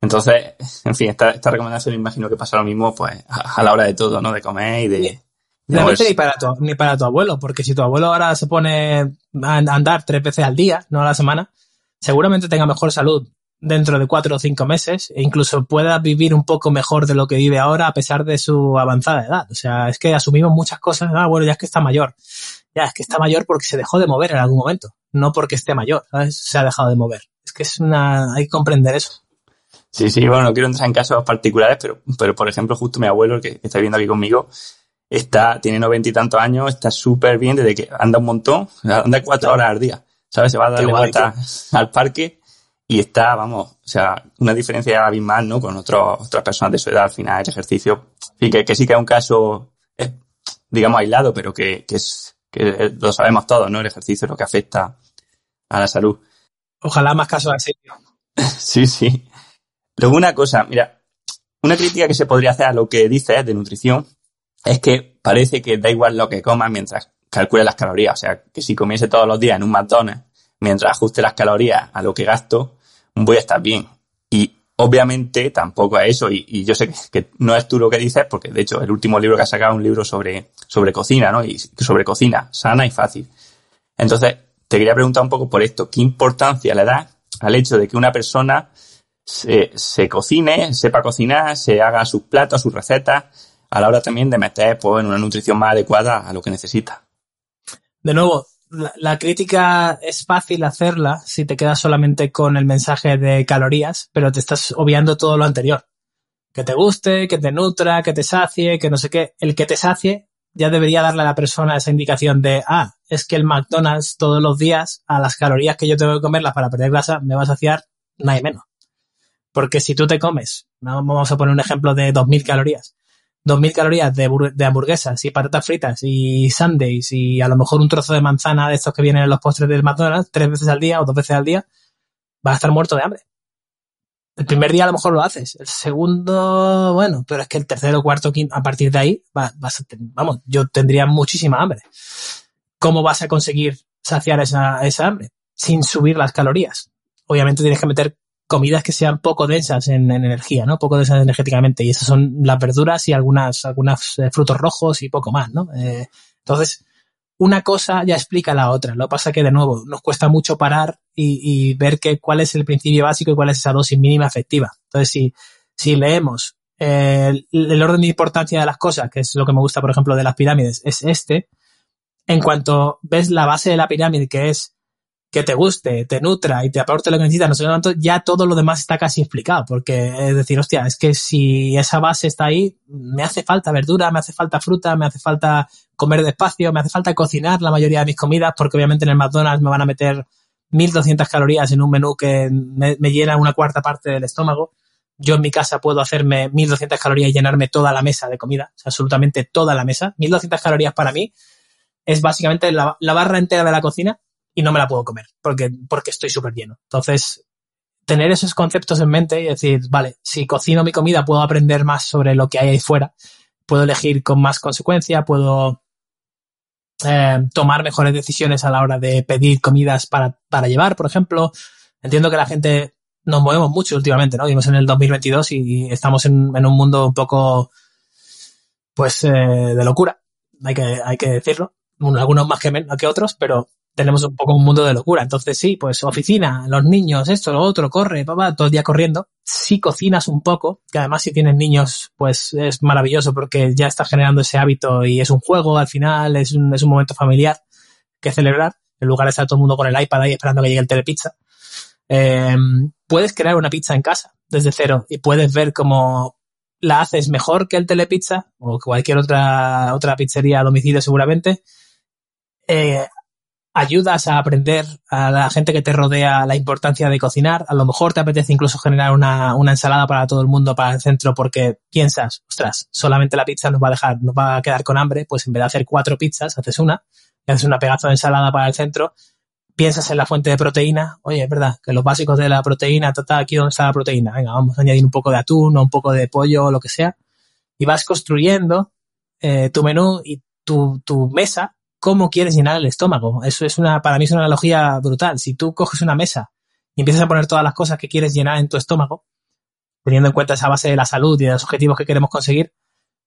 Entonces, en fin, esta, esta recomendación imagino que pasa lo mismo, pues, a, la hora de todo, ¿no? De comer y de... Realmente ni para, tu, ni para tu abuelo, porque si tu abuelo ahora se pone a andar tres veces al día, no a la semana, seguramente tenga mejor salud dentro de cuatro o cinco meses e incluso pueda vivir un poco mejor de lo que vive ahora a pesar de su avanzada edad. O sea, es que asumimos muchas cosas, ah, bueno, ya es que está mayor ya, es que está mayor porque se dejó de mover en algún momento, no porque esté mayor, ¿sabes? Se ha dejado de mover. Es que es una, hay que comprender eso. Sí, sí, bueno, no quiero entrar en casos particulares, pero, pero por ejemplo, justo mi abuelo, que está viviendo aquí conmigo, está, tiene noventa y tantos años, está súper bien desde que anda un montón, anda cuatro horas al día, ¿sabes? Se va a dar vuelta al parque y está, vamos, o sea, una diferencia abismal, ¿no? Con otros, otras personas de su edad al final, el ejercicio. Y que, que sí que es un caso, digamos, aislado, pero que, que es, que lo sabemos todos, ¿no? El ejercicio es lo que afecta a la salud. Ojalá más casos así. sí, sí. Luego una cosa, mira, una crítica que se podría hacer a lo que dices de nutrición es que parece que da igual lo que comas mientras calcule las calorías. O sea, que si comiese todos los días en un McDonald's, mientras ajuste las calorías a lo que gasto, voy a estar bien. Y obviamente tampoco es eso, y, yo sé que, no es tú lo que dices, porque de hecho el último libro que has sacado es un libro sobre, sobre cocina, ¿no? Y sobre cocina, sana y fácil. Entonces, te quería preguntar un poco por esto, ¿qué importancia le das al hecho de que una persona se, se cocine, sepa cocinar, se haga sus platos, sus recetas, a la hora también de meter pues, en una nutrición más adecuada a lo que necesita? De nuevo, la, crítica es fácil hacerla si te quedas solamente con el mensaje de calorías, pero te estás obviando todo lo anterior. Que te guste, que te nutra, que te sacie, que no sé qué. El que te sacie ya debería darle a la persona esa indicación de, ah, es que el McDonald's todos los días a las calorías que yo tengo que comerlas para perder grasa me va a saciar nada menos. Porque si tú te comes, vamos a poner un ejemplo de 2.000 calorías, 2.000 calorías de, de, hamburguesas y patatas fritas y sundays y a lo mejor un trozo de manzana de estos que vienen en los postres del McDonald's tres veces al día o dos veces al día, vas a estar muerto de hambre. El primer día a lo mejor lo haces, el segundo, bueno, pero es que el tercero, cuarto, quinto, a partir de ahí, vas, a, vamos, yo tendría muchísima hambre. ¿Cómo vas a conseguir saciar esa, esa hambre? Sin subir las calorías. Obviamente tienes que meter comidas que sean poco densas en, energía, ¿no? Poco densas energéticamente. Y esas son las verduras y algunas, algunos eh, frutos rojos y poco más, ¿no? Eh, entonces, una cosa ya explica la otra. Lo que pasa que, de nuevo, nos cuesta mucho parar y, ver que, cuál es el principio básico y cuál es esa dosis mínima efectiva. Entonces, si, si leemos el, el, orden de importancia de las cosas, que es lo que me gusta, por ejemplo, de las pirámides, es este, en cuanto ves la base de la pirámide, que es que te guste, te nutra y te aporte lo que necesitas, no sé cuánto, ya todo lo demás está casi explicado, porque es decir, hostia, es que si esa base está ahí, me hace falta verdura, me hace falta fruta, me hace falta comer despacio, me hace falta cocinar la mayoría de mis comidas, porque obviamente en el McDonald's me van a meter 1200 calorías en un menú que me, llena una cuarta parte del estómago. Yo en mi casa puedo hacerme 1200 calorías y llenarme toda la mesa de comida, o sea, absolutamente toda la mesa. 1200 calorías para mí es básicamente la, la barra entera de la cocina y no me la puedo comer porque, porque estoy súper lleno. Entonces, tener esos conceptos en mente y decir, vale, si cocino mi comida puedo aprender más sobre lo que hay ahí fuera, puedo elegir con más consecuencia, puedo eh, tomar mejores decisiones a la hora de pedir comidas para, para llevar, por ejemplo. Entiendo que la gente nos movemos mucho últimamente, ¿no? Vivimos en el 2022 y estamos en, en un mundo un poco, pues, eh, de locura. Hay que, hay que decirlo. Algunos más que, que otros, pero tenemos un poco un mundo de locura. Entonces sí, pues oficina, los niños, esto, lo otro, corre, papá, todo el día corriendo. Si cocinas un poco, que además si tienes niños, pues es maravilloso porque ya estás generando ese hábito y es un juego al final, es un, es un momento familiar que celebrar, en lugar de estar todo el mundo con el iPad ahí esperando que llegue el telepizza. Eh, puedes crear una pizza en casa desde cero y puedes ver cómo la haces mejor que el telepizza o cualquier otra, otra pizzería a domicilio seguramente. Eh, ayudas a aprender a la gente que te rodea la importancia de cocinar. A lo mejor te apetece incluso generar una, una, ensalada para todo el mundo, para el centro, porque piensas, ostras, solamente la pizza nos va a dejar, nos va a quedar con hambre, pues en vez de hacer cuatro pizzas, haces una, y haces una pedazo de ensalada para el centro. Piensas en la fuente de proteína. Oye, es verdad, que los básicos de la proteína, total, aquí donde está la proteína. Venga, vamos a añadir un poco de atún o un poco de pollo o lo que sea. Y vas construyendo eh, tu menú y tu, tu mesa cómo quieres llenar el estómago. Eso es una, para mí es una analogía brutal. Si tú coges una mesa y empiezas a poner todas las cosas que quieres llenar en tu estómago, teniendo en cuenta esa base de la salud y de los objetivos que queremos conseguir,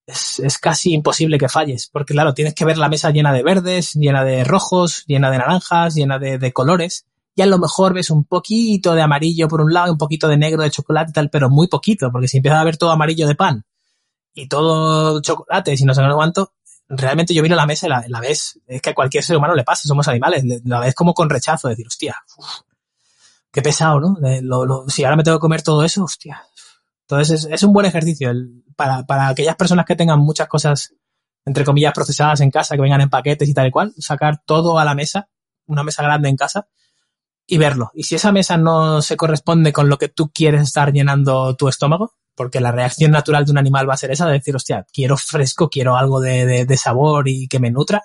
es, casi imposible que falles. Porque claro, tienes que ver la mesa llena de verdes, llena de rojos, llena de naranjas, llena de, colores. Y a lo mejor ves un poquito de amarillo por un lado, un poquito de negro de chocolate y tal, pero muy poquito, porque si empiezas a ver todo amarillo de pan y todo chocolate, si no sé cuánto, realmente yo miro la mesa y la, la, ves, es que a cualquier ser humano le pasa, somos animales, la ves como con rechazo, decir, hostia, qué pesado, ¿no? Lo, si ahora me tengo que comer todo eso, hostia. Entonces es, es un buen ejercicio para, para aquellas personas que tengan muchas cosas, entre comillas, procesadas en casa, que vengan en paquetes y tal y cual, sacar todo a la mesa, una mesa grande en casa, y verlo. Y si esa mesa no se corresponde con lo que tú quieres estar llenando tu estómago, porque la reacción natural de un animal va a ser esa, de decir, hostia, quiero fresco, quiero algo de, de, sabor y que me nutra.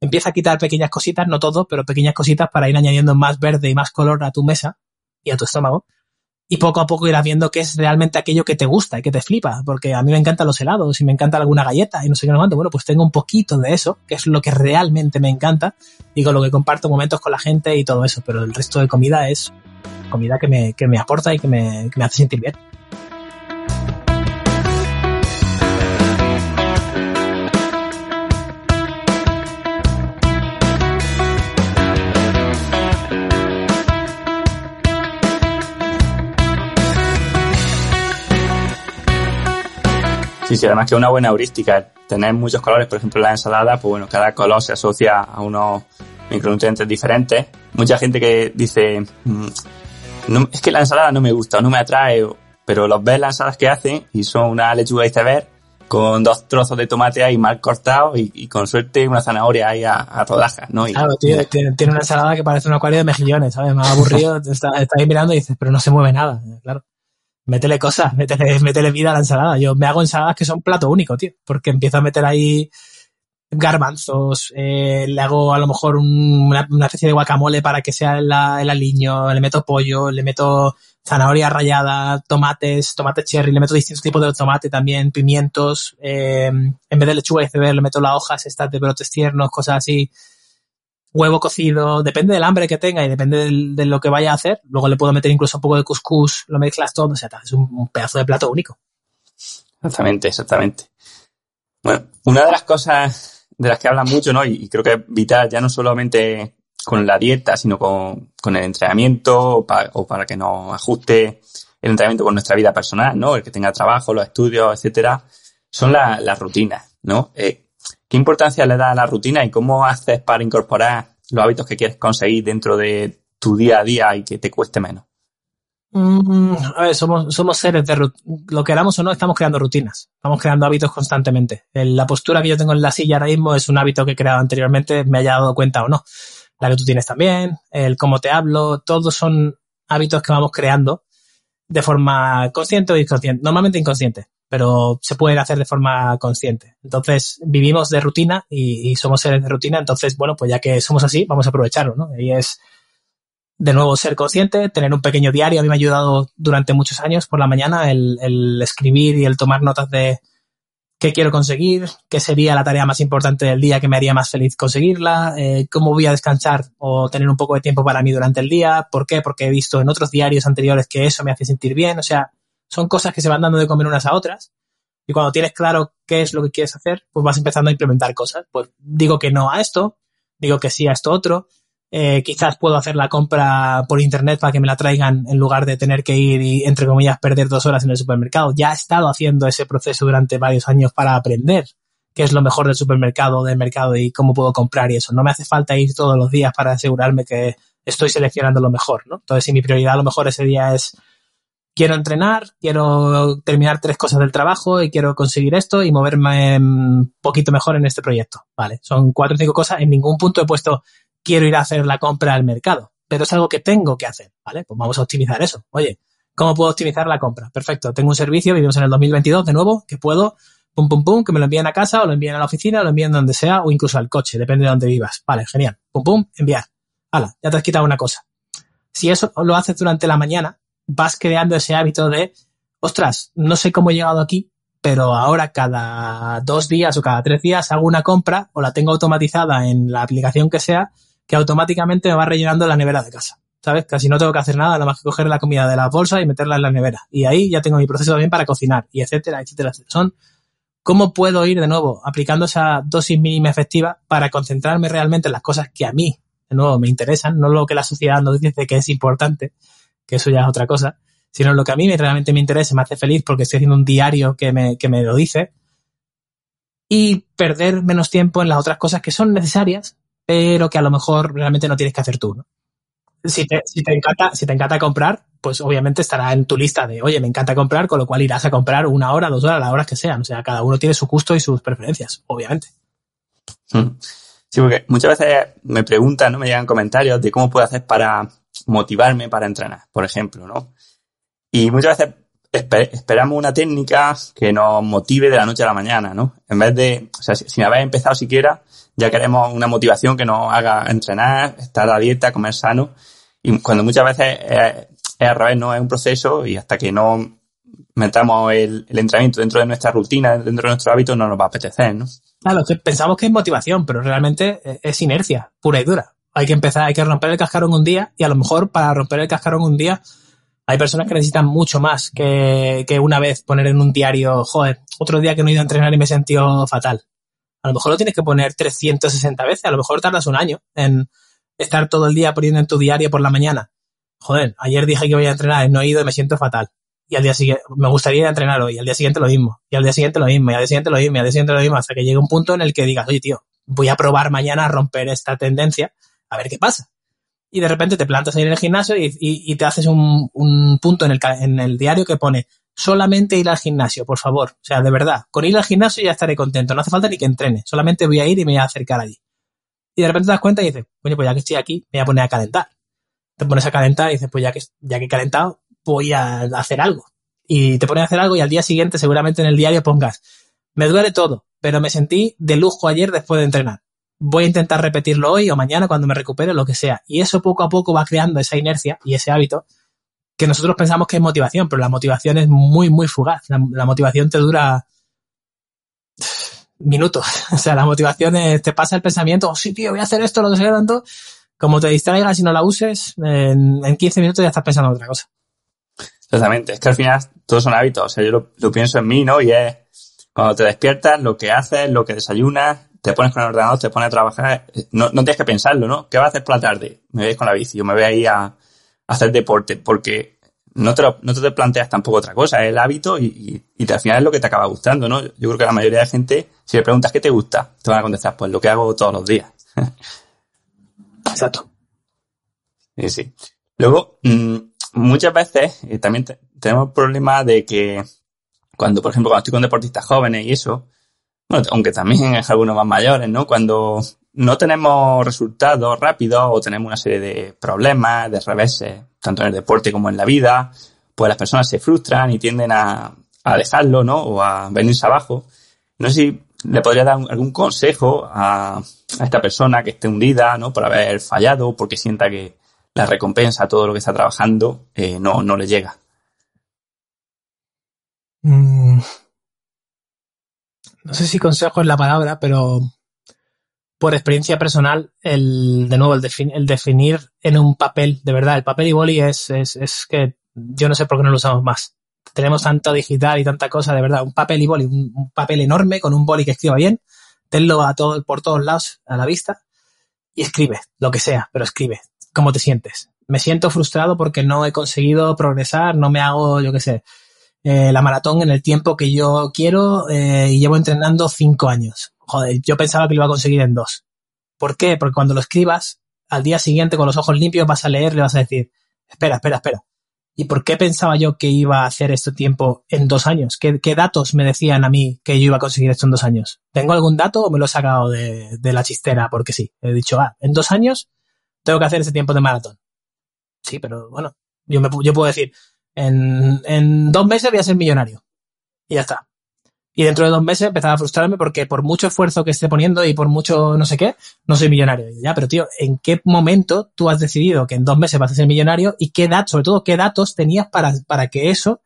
Empieza a quitar pequeñas cositas, no todo, pero pequeñas cositas para ir añadiendo más verde y más color a tu mesa y a tu estómago. Y poco a poco irás viendo qué es realmente aquello que te gusta y que te flipa, porque a mí me encantan los helados y me encanta alguna galleta y no sé qué no. Bueno, pues tengo un poquito de eso, que es lo que realmente me encanta y con lo que comparto momentos con la gente y todo eso, pero el resto de comida es comida que me, que me aporta y que me, que me hace sentir bien. Sí, sí, además que una buena heurística, tener muchos colores, por ejemplo, en la ensalada, pues bueno, cada color se asocia a unos micronutrientes diferentes. Mucha gente que dice, mm, no, es que la ensalada no me gusta, no me atrae, pero los ves las ensaladas que hacen y son una lechuga iceberg con dos trozos de tomate ahí mal cortados y, con suerte una zanahoria ahí a, a rodajas, ¿no? claro, tiene, una ensalada que parece un acuario de mejillones, ¿sabes? Ha aburrido, está, está ahí mirando y dices, pero no se mueve nada, claro métele cosas, métele, métele vida a la ensalada. Yo me hago ensaladas que son plato único, tío, porque empiezo a meter ahí garbanzos, eh, le hago a lo mejor una, especie de guacamole para que sea el, aliño, le meto pollo, le meto zanahoria rallada, tomates, tomate cherry, le meto distintos tipos de tomate también, pimientos, eh, en vez de lechuga y cebolla le meto las hojas estas de brotes tiernos, cosas así huevo cocido, depende del hambre que tenga y depende de lo que vaya a hacer. Luego le puedo meter incluso un poco de couscous, lo mezclas todo, o sea, es un, pedazo de plato único. Exactamente, exactamente. Bueno, una de las cosas de las que hablan mucho, ¿no? Y, creo que es vital, ya no solamente con la dieta, sino con, el entrenamiento o para, o para que nos ajuste el entrenamiento con nuestra vida personal, ¿no? El que tenga trabajo, los estudios, etcétera, son las rutinas, ¿no? Eh, ¿Qué importancia le da a la rutina y cómo haces para incorporar los hábitos que quieres conseguir dentro de tu día a día y que te cueste menos? Mm, a ver, somos, somos seres de lo queramos o no, estamos creando rutinas, estamos creando hábitos constantemente. La postura que yo tengo en la silla ahora mismo es un hábito que he creado anteriormente, me haya dado cuenta o no. La que tú tienes también, el cómo te hablo, todos son hábitos que vamos creando de forma consciente o inconsciente, normalmente inconsciente, pero se pueden hacer de forma consciente. Entonces, vivimos de rutina y, somos seres de rutina, entonces, bueno, pues ya que somos así, vamos a aprovecharlo, ¿no? Y es, de nuevo, ser consciente, tener un pequeño diario. A mí me ha ayudado durante muchos años por la mañana el, el escribir y el tomar notas de, qué quiero conseguir, qué sería la tarea más importante del día que me haría más feliz conseguirla, eh, cómo voy a descansar o tener un poco de tiempo para mí durante el día, por qué, porque he visto en otros diarios anteriores que eso me hace sentir bien, o sea, son cosas que se van dando de comer unas a otras. Y cuando tienes claro qué es lo que quieres hacer, pues vas empezando a implementar cosas. Pues digo que no a esto, digo que sí a esto otro, eh, quizás puedo hacer la compra por internet para que me la traigan en lugar de tener que ir y, entre comillas, perder dos horas en el supermercado. Ya he estado haciendo ese proceso durante varios años para aprender qué es lo mejor del supermercado del mercado y cómo puedo comprar y eso. No me hace falta ir todos los días para asegurarme que estoy seleccionando lo mejor, ¿no? Entonces, si mi prioridad a lo mejor ese día es quiero entrenar, quiero terminar tres cosas del trabajo y quiero conseguir esto y moverme un poquito mejor en este proyecto. Vale, son cuatro o cinco cosas. En ningún punto he puesto quiero ir a hacer la compra al mercado, pero es algo que tengo que hacer, ¿vale? Pues vamos a optimizar eso. Oye, ¿cómo puedo optimizar la compra? Perfecto, tengo un servicio, vivimos en el 2022 de nuevo, que puedo, pum, pum, pum, que me lo envíen a casa o lo envíen a la oficina o lo envíen donde sea o incluso al coche, depende de dónde vivas. Vale, genial. Pum, pum, enviar. Hala, ya te has quitado una cosa. Si eso lo haces durante la mañana, vas creando ese hábito de, ostras, no sé cómo he llegado aquí, pero ahora cada dos días o cada tres días hago una compra o la tengo automatizada en la aplicación que sea que automáticamente me va rellenando la nevera de casa. ¿Sabes? Casi no tengo que hacer nada, nada más que coger la comida de la bolsa y meterla en la nevera. Y ahí ya tengo mi proceso también para cocinar, y etcétera, etcétera, etcétera. Son cómo puedo ir de nuevo aplicando esa dosis mínima efectiva para concentrarme realmente en las cosas que a mí, de nuevo, me interesan, no lo que la sociedad nos dice que es importante, que eso ya es otra cosa, sino lo que a mí realmente me interesa, me hace feliz porque estoy haciendo un diario que me, que me lo dice, y perder menos tiempo en las otras cosas que son necesarias, pero que a lo mejor realmente no tienes que hacer tú, ¿no? Si te, si te encanta, si te encanta comprar, pues obviamente estará en tu lista de, oye, me encanta comprar, con lo cual irás a comprar una hora, dos horas, las horas que sean. O sea, cada uno tiene su gusto y sus preferencias, obviamente. Mm. Sí, porque muchas veces me preguntan, ¿no? Me llegan comentarios de cómo puedo hacer para motivarme para entrenar, por ejemplo, ¿no? Y muchas veces esperamos una técnica que nos motive de la noche a la mañana, ¿no? En vez de, o sea, sin haber empezado siquiera, ya queremos una motivación que nos haga entrenar, estar a dieta, comer sano. Y cuando muchas veces es, al revés, no es un proceso y hasta que no metamos el, entrenamiento dentro de nuestra rutina, dentro de nuestro hábito, no nos va a apetecer, ¿no? Claro, que pensamos que es motivación, pero realmente es inercia, pura y dura. Hay que empezar, hay que romper el cascarón un día y a lo mejor para romper el cascarón un día hay personas que necesitan mucho más que, que una vez poner en un diario, joder, otro día que no he ido a entrenar y me he sentido fatal. A lo mejor lo tienes que poner 360 veces, a lo mejor tardas un año en estar todo el día poniendo en tu diario por la mañana. Joder, ayer dije que voy a entrenar no he ido y me siento fatal. Y al día siguiente, me gustaría entrenar hoy, y al día siguiente lo mismo, y al día siguiente lo mismo, y al día siguiente lo mismo, y al día siguiente lo mismo, hasta que llegue un punto en el que digas, oye tío, voy a probar mañana a romper esta tendencia, a ver qué pasa. Y de repente te plantas ahí en el gimnasio y, te haces un, un punto en el, diario que pone solamente ir al gimnasio, por favor. O sea, de verdad, con ir al gimnasio ya estaré contento. No hace falta ni que entrene. Solamente voy a ir y me voy a acercar allí. Y de repente te das cuenta y dices, bueno, pues ya que estoy aquí, me voy a poner a calentar. Te pones a calentar y dices, pues ya que, ya que he calentado, voy a hacer algo. Y te pones a hacer algo y al día siguiente seguramente en el diario pongas, me duele todo, pero me sentí de lujo ayer después de entrenar. Voy a intentar repetirlo hoy o mañana cuando me recupere, lo que sea. Y eso poco a poco va creando esa inercia y ese hábito que nosotros pensamos que es motivación, pero la motivación es muy, muy fugaz. La, motivación te dura minutos. O sea, la motivación es, te pasa el pensamiento, oh, sí, tío, voy a hacer esto, lo que sea tanto. Como te distraigas y no la uses, en, en 15 minutos ya estás pensando en otra cosa. Exactamente. Es que al final todos son hábitos. O sea, yo lo, pienso en mí, ¿no? Y es cuando te despiertas, lo que haces, lo que desayunas, te pones con el ordenador, te pones a trabajar, no, no tienes que pensarlo, ¿no? ¿Qué vas a hacer por la tarde? Me voy con la bici, o me voy a ir a, hacer deporte, porque no te, no te planteas tampoco otra cosa, es el hábito y, y, al final es lo que te acaba gustando, ¿no? Yo creo que la mayoría de gente, si le preguntas qué te gusta, te van a contestar, pues lo que hago todos los días. Exacto. Sí, sí. Luego, mm, muchas veces eh, también tenemos el problema de que cuando, por ejemplo, cuando estoy con deportistas jóvenes y eso, bueno, aunque también es algunos más mayores, ¿no? Cuando no tenemos resultados rápidos o tenemos una serie de problemas, de reveses, tanto en el deporte como en la vida, pues las personas se frustran y tienden a, dejarlo, ¿no? O a venirse abajo. No sé si le podría dar algún consejo a, a, esta persona que esté hundida, ¿no? Por haber fallado, porque sienta que la recompensa a todo lo que está trabajando eh, no, no le llega. Mm. No sé si consejo es la palabra, pero por experiencia personal, el, de nuevo, el, el definir en un papel, de verdad, el papel y boli es, es, es, que yo no sé por qué no lo usamos más. Tenemos tanto digital y tanta cosa, de verdad, un papel y boli, un, papel enorme con un boli que escriba bien, tenlo a todo, por todos lados a la vista y escribe, lo que sea, pero escribe. ¿Cómo te sientes? Me siento frustrado porque no he conseguido progresar, no me hago, yo qué sé, eh, la maratón en el tiempo que yo quiero eh, y llevo entrenando cinco años joder, yo pensaba que lo iba a conseguir en dos. ¿Por qué? Porque cuando lo escribas, al día siguiente con los ojos limpios vas a leer, le vas a decir, espera, espera, espera. ¿Y por qué pensaba yo que iba a hacer este tiempo en dos años? ¿Qué, datos me decían a mí que yo iba a conseguir esto en dos años? ¿Tengo algún dato o me lo he sacado de, la chistera? Porque sí, he dicho, ah, en dos años tengo que hacer ese tiempo de maratón. Sí, pero bueno, yo, me, yo puedo decir, en, en dos meses voy a ser millonario. Y ya está. Y dentro de dos meses empezaba a frustrarme porque por mucho esfuerzo que esté poniendo y por mucho no sé qué, no soy millonario. Ya, pero tío, ¿en qué momento tú has decidido que en dos meses vas a ser millonario y qué datos, sobre todo qué datos tenías para, para que eso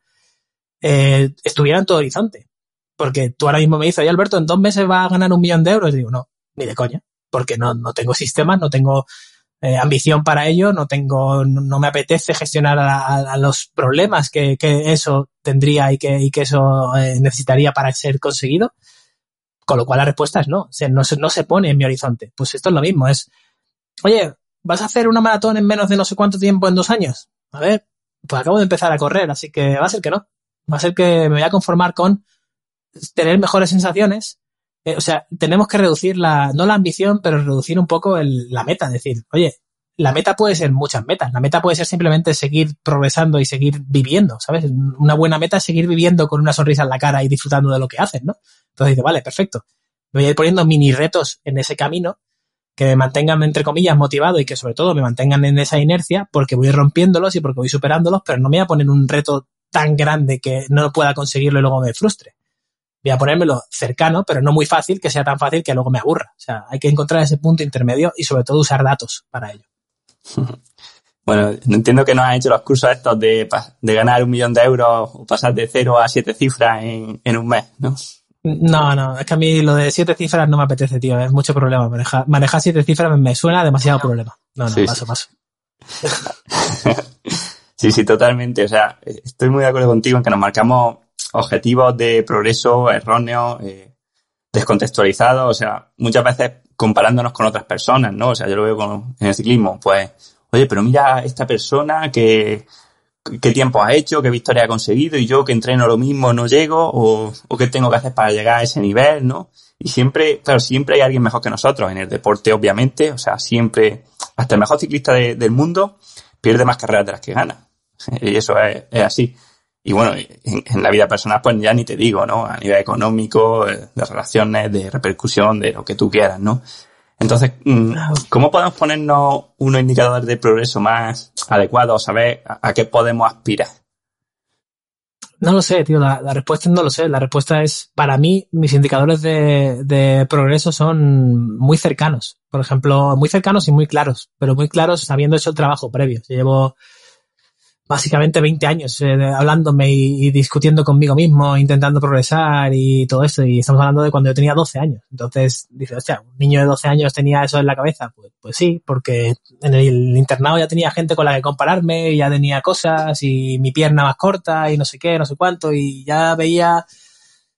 eh, estuviera en tu horizonte? Porque tú ahora mismo me dices, oye Alberto, en dos meses vas a ganar un millón de euros. Y digo, no, ni de coña, porque no, no tengo sistemas, no tengo eh, ambición para ello, no tengo, no, me apetece gestionar a, los problemas que, que, eso tendría y que, y que eso eh, necesitaría para ser conseguido. Con lo cual la respuesta es no, no, se, no se pone en mi horizonte. Pues esto es lo mismo, es, oye, ¿vas a hacer una maratón en menos de no sé cuánto tiempo en dos años? A ver, pues acabo de empezar a correr, así que va a ser que no. Va a ser que me voy a conformar con tener mejores sensaciones eh, o sea, tenemos que reducir la, no la ambición, pero reducir un poco el, la meta. Es decir, oye, la meta puede ser muchas metas. La meta puede ser simplemente seguir progresando y seguir viviendo, ¿sabes? Una buena meta es seguir viviendo con una sonrisa en la cara y disfrutando de lo que haces, ¿no? Entonces dice, vale, perfecto. Me voy a ir poniendo mini retos en ese camino que me mantengan, entre comillas, motivado y que sobre todo me mantengan en esa inercia porque voy rompiéndolos y porque voy superándolos, pero no me voy a poner un reto tan grande que no pueda conseguirlo y luego me frustre voy a ponérmelo cercano, pero no muy fácil, que sea tan fácil que luego me aburra. O sea, hay que encontrar ese punto intermedio y sobre todo usar datos para ello. Bueno, entiendo que no has hecho los cursos estos de, de ganar un millón de euros o pasar de cero a siete cifras en, en un mes, ¿no? No, no, es que a mí lo de siete cifras no me apetece, tío, es mucho problema. Manejar, manejar siete cifras me suena demasiado problema. No, no, paso, paso. sí, sí, totalmente. O sea, estoy muy de acuerdo contigo en que nos marcamos objetivos de progreso erróneos, eh, descontextualizados, o sea, muchas veces comparándonos con otras personas, ¿no? O sea, yo lo veo con, en el ciclismo, pues, oye, pero mira esta persona que, qué tiempo ha hecho, qué victoria ha conseguido, y yo que entreno lo mismo no llego, o, o qué tengo que hacer para llegar a ese nivel, ¿no? Y siempre, claro, siempre hay alguien mejor que nosotros, en el deporte obviamente, o sea, siempre, hasta el mejor ciclista del mundo pierde más carreras de las que gana. Y eso es, es así. Y bueno, en, la vida personal, pues ya ni te digo, ¿no? A nivel económico, eh, de relaciones, de repercusión, de lo que tú quieras, ¿no? Entonces, mm, ¿cómo podemos ponernos unos indicadores de progreso más adecuados, saber a, qué podemos aspirar? No lo sé, tío, la, respuesta no lo sé. La respuesta es, para mí, mis indicadores de, de, progreso son muy cercanos. Por ejemplo, muy cercanos y muy claros, pero muy claros habiendo hecho el trabajo previo. llevo básicamente 20 años eh, hablándome y, discutiendo conmigo mismo, intentando progresar y todo esto. Y estamos hablando de cuando yo tenía 12 años. Entonces, dice, hostia, un niño de 12 años tenía eso en la cabeza. Pues, pues sí, porque en el internado ya tenía gente con la que compararme, ya tenía cosas y mi pierna más corta y no sé qué, no sé cuánto. Y ya veía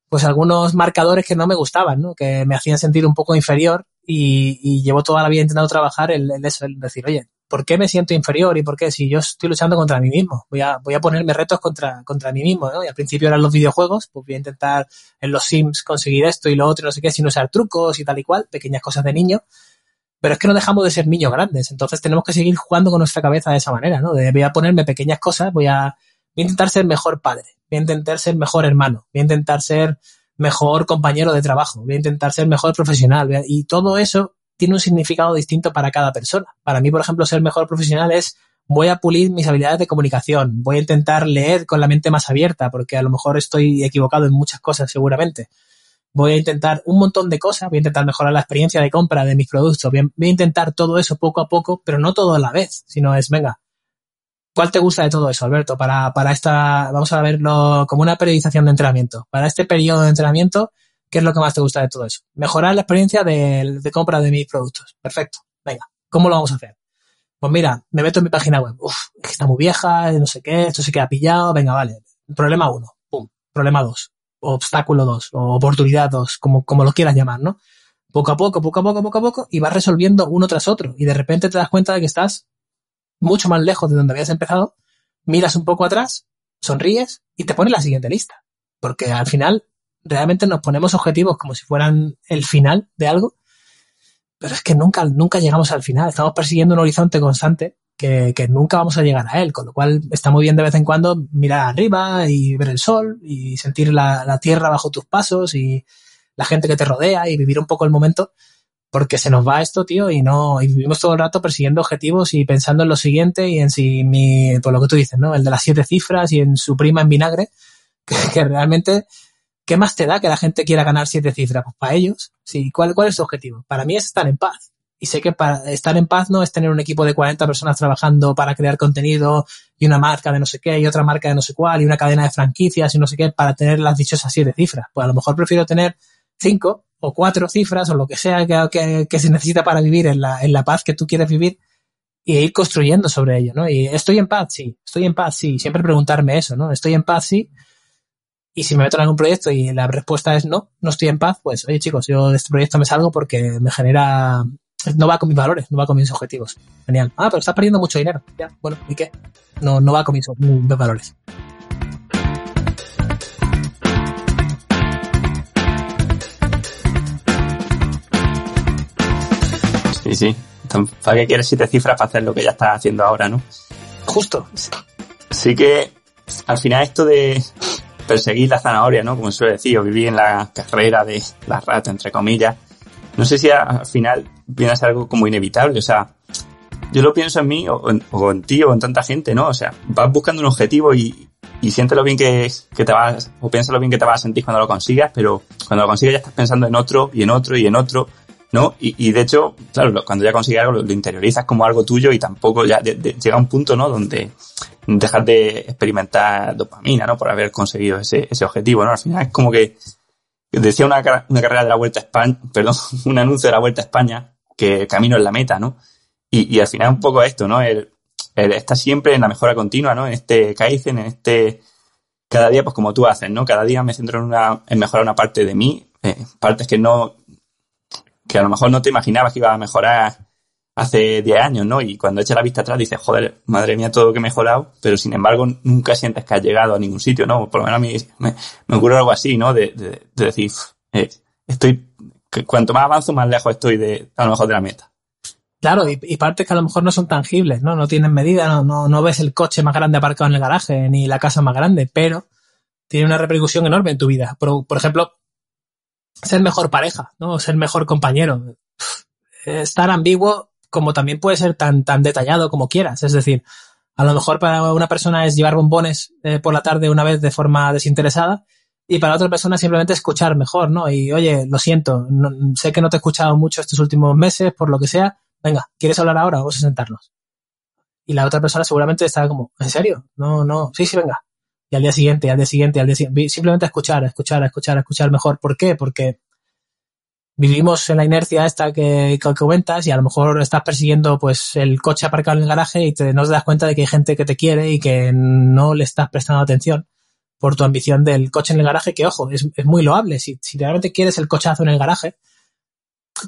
pues algunos marcadores que no me gustaban, ¿no? Que me hacían sentir un poco inferior y, y llevo toda la vida intentando trabajar en, eso, el decir, oye, ¿por qué me siento inferior y por qué? Si yo estoy luchando contra mí mismo, voy a, voy a ponerme retos contra, contra mí mismo, ¿no? Y al principio eran los videojuegos, pues voy a intentar en los Sims conseguir esto y lo otro no sé qué, sin usar trucos y tal y cual, pequeñas cosas de niño. Pero es que no dejamos de ser niños grandes, entonces tenemos que seguir jugando con nuestra cabeza de esa manera, ¿no? De voy a ponerme pequeñas cosas, voy a, voy a intentar ser mejor padre, voy a intentar ser mejor hermano, voy a intentar ser mejor compañero de trabajo, voy a intentar ser mejor profesional. Y todo eso tiene un significado distinto para cada persona. Para mí, por ejemplo, ser mejor profesional es voy a pulir mis habilidades de comunicación, voy a intentar leer con la mente más abierta, porque a lo mejor estoy equivocado en muchas cosas seguramente. Voy a intentar un montón de cosas, voy a intentar mejorar la experiencia de compra de mis productos, voy a, intentar todo eso poco a poco, pero no todo a la vez, sino es, venga, ¿Cuál te gusta de todo eso, Alberto? Para, para esta, vamos a verlo como una periodización de entrenamiento. Para este periodo de entrenamiento, ¿qué es lo que más te gusta de todo eso? Mejorar la experiencia de, de compra de mis productos. Perfecto. Venga, ¿cómo lo vamos a hacer? Pues mira, me meto en mi página web. Uf, está muy vieja, no sé qué, esto se queda pillado. Venga, vale. Problema uno. Pum. Problema dos. Obstáculo dos. O oportunidad dos. Como, como lo quieras llamar, ¿no? Poco a poco, poco a poco, poco a poco, y vas resolviendo uno tras otro. Y de repente te das cuenta de que estás mucho más lejos de donde habías empezado, miras un poco atrás, sonríes y te pones la siguiente lista. Porque al final realmente nos ponemos objetivos como si fueran el final de algo, pero es que nunca, nunca llegamos al final. Estamos persiguiendo un horizonte constante que, nunca vamos a llegar a él, con lo cual está muy bien de vez en cuando mirar arriba y ver el sol y sentir la, tierra bajo tus pasos y la gente que te rodea y vivir un poco el momento porque se nos va esto, tío, y no, vivimos todo el rato persiguiendo objetivos y pensando en lo siguiente y en si mi, por lo que tú dices, ¿no? El de las siete cifras y en su prima en vinagre, que, realmente, ¿qué más te da que la gente quiera ganar siete cifras? Pues para ellos, sí, ¿cuál, es su objetivo? Para mí es estar en paz. Y sé que para estar en paz no es tener un equipo de 40 personas trabajando para crear contenido y una marca de no sé qué y otra marca de no sé cuál y una cadena de franquicias y no sé qué para tener las dichosas siete cifras. Pues a lo mejor prefiero tener cinco o cuatro cifras o lo que sea que, que, se necesita para vivir en la, en la paz que tú quieres vivir y ir construyendo sobre ello, ¿no? Y estoy en paz, sí, estoy en paz, sí, siempre preguntarme eso, ¿no? Estoy en paz, sí. Y si me meto en algún proyecto y la respuesta es no, no estoy en paz, pues, oye chicos, yo de este proyecto me salgo porque me genera, no va con mis valores, no va con mis objetivos. Genial. Ah, pero estás perdiendo mucho dinero. Ya, bueno, ¿y qué? No, no va con mis, mis valores. Sí, sí. ¿Para qué quieres siete cifras para hacer lo que ya estás haciendo ahora, no? Justo. Sí que al final esto de perseguir la zanahoria, ¿no? Como suele decir, o vivir en la carrera de la rata, entre comillas. No sé si al final viene a ser algo como inevitable. O sea, yo lo pienso en mí, o en, ti, o en tanta gente, ¿no? O sea, vas buscando un objetivo y, y siéntelo bien que, que te vas, o piénsalo bien que te vas a sentir cuando lo consigas, pero cuando lo consigas ya estás pensando en otro, y en otro, y en otro, ¿no? Y, de hecho, claro, cuando ya consigues algo, lo, interiorizas como algo tuyo y tampoco ya llega un punto, ¿no? Donde dejas de experimentar dopamina, ¿no? Por haber conseguido ese, ese objetivo, ¿no? Al final es como que decía una, una carrera de la Vuelta a España, perdón, un anuncio de la Vuelta a España que camino en la meta, ¿no? Y, y al final un poco esto, ¿no? El, el está siempre en la mejora continua, ¿no? En este Kaizen, en este cada día, pues como tú haces, ¿no? Cada día me centro en una, en mejorar una parte de mí, eh, partes que no, que a lo mejor no te imaginabas que iba a mejorar hace 10 años, ¿no? Y cuando eches la vista atrás dices, joder, madre mía, todo lo que he mejorado, pero sin embargo nunca sientes que has llegado a ningún sitio, ¿no? Por lo menos a mí me, me ocurre algo así, ¿no? De, de, decir, eh, estoy, cuanto más avanzo, más lejos estoy de, a lo mejor de la meta. Claro, y, y, partes que a lo mejor no son tangibles, ¿no? No tienen medida, no, no, no ves el coche más grande aparcado en el garaje, ni la casa más grande, pero tiene una repercusión enorme en tu vida. Por, ejemplo, ser mejor pareja, ¿no? Ser mejor compañero. Es tan ambiguo como también puede ser tan, tan detallado como quieras. Es decir, a lo mejor para una persona es llevar bombones eh, por la tarde una vez de forma desinteresada y para otra persona simplemente escuchar mejor, ¿no? Y oye, lo siento, sé que no te he escuchado mucho estos últimos meses, por lo que sea. Venga, ¿quieres hablar ahora? Vamos a sentarnos. Y la otra persona seguramente está como, ¿en serio? No, no, sí, sí, venga y al día siguiente, al día siguiente, al día siguiente. Simplemente escuchar, escuchar, escuchar, escuchar mejor. ¿Por qué? Porque vivimos en la inercia esta que, comentas y a lo mejor estás persiguiendo pues el coche aparcado en el garaje y te, no te das cuenta de que hay gente que te quiere y que no le estás prestando atención. por tu ambición del coche en el garaje, que ojo, es, es muy loable. Si, si realmente quieres el cochazo en el garaje,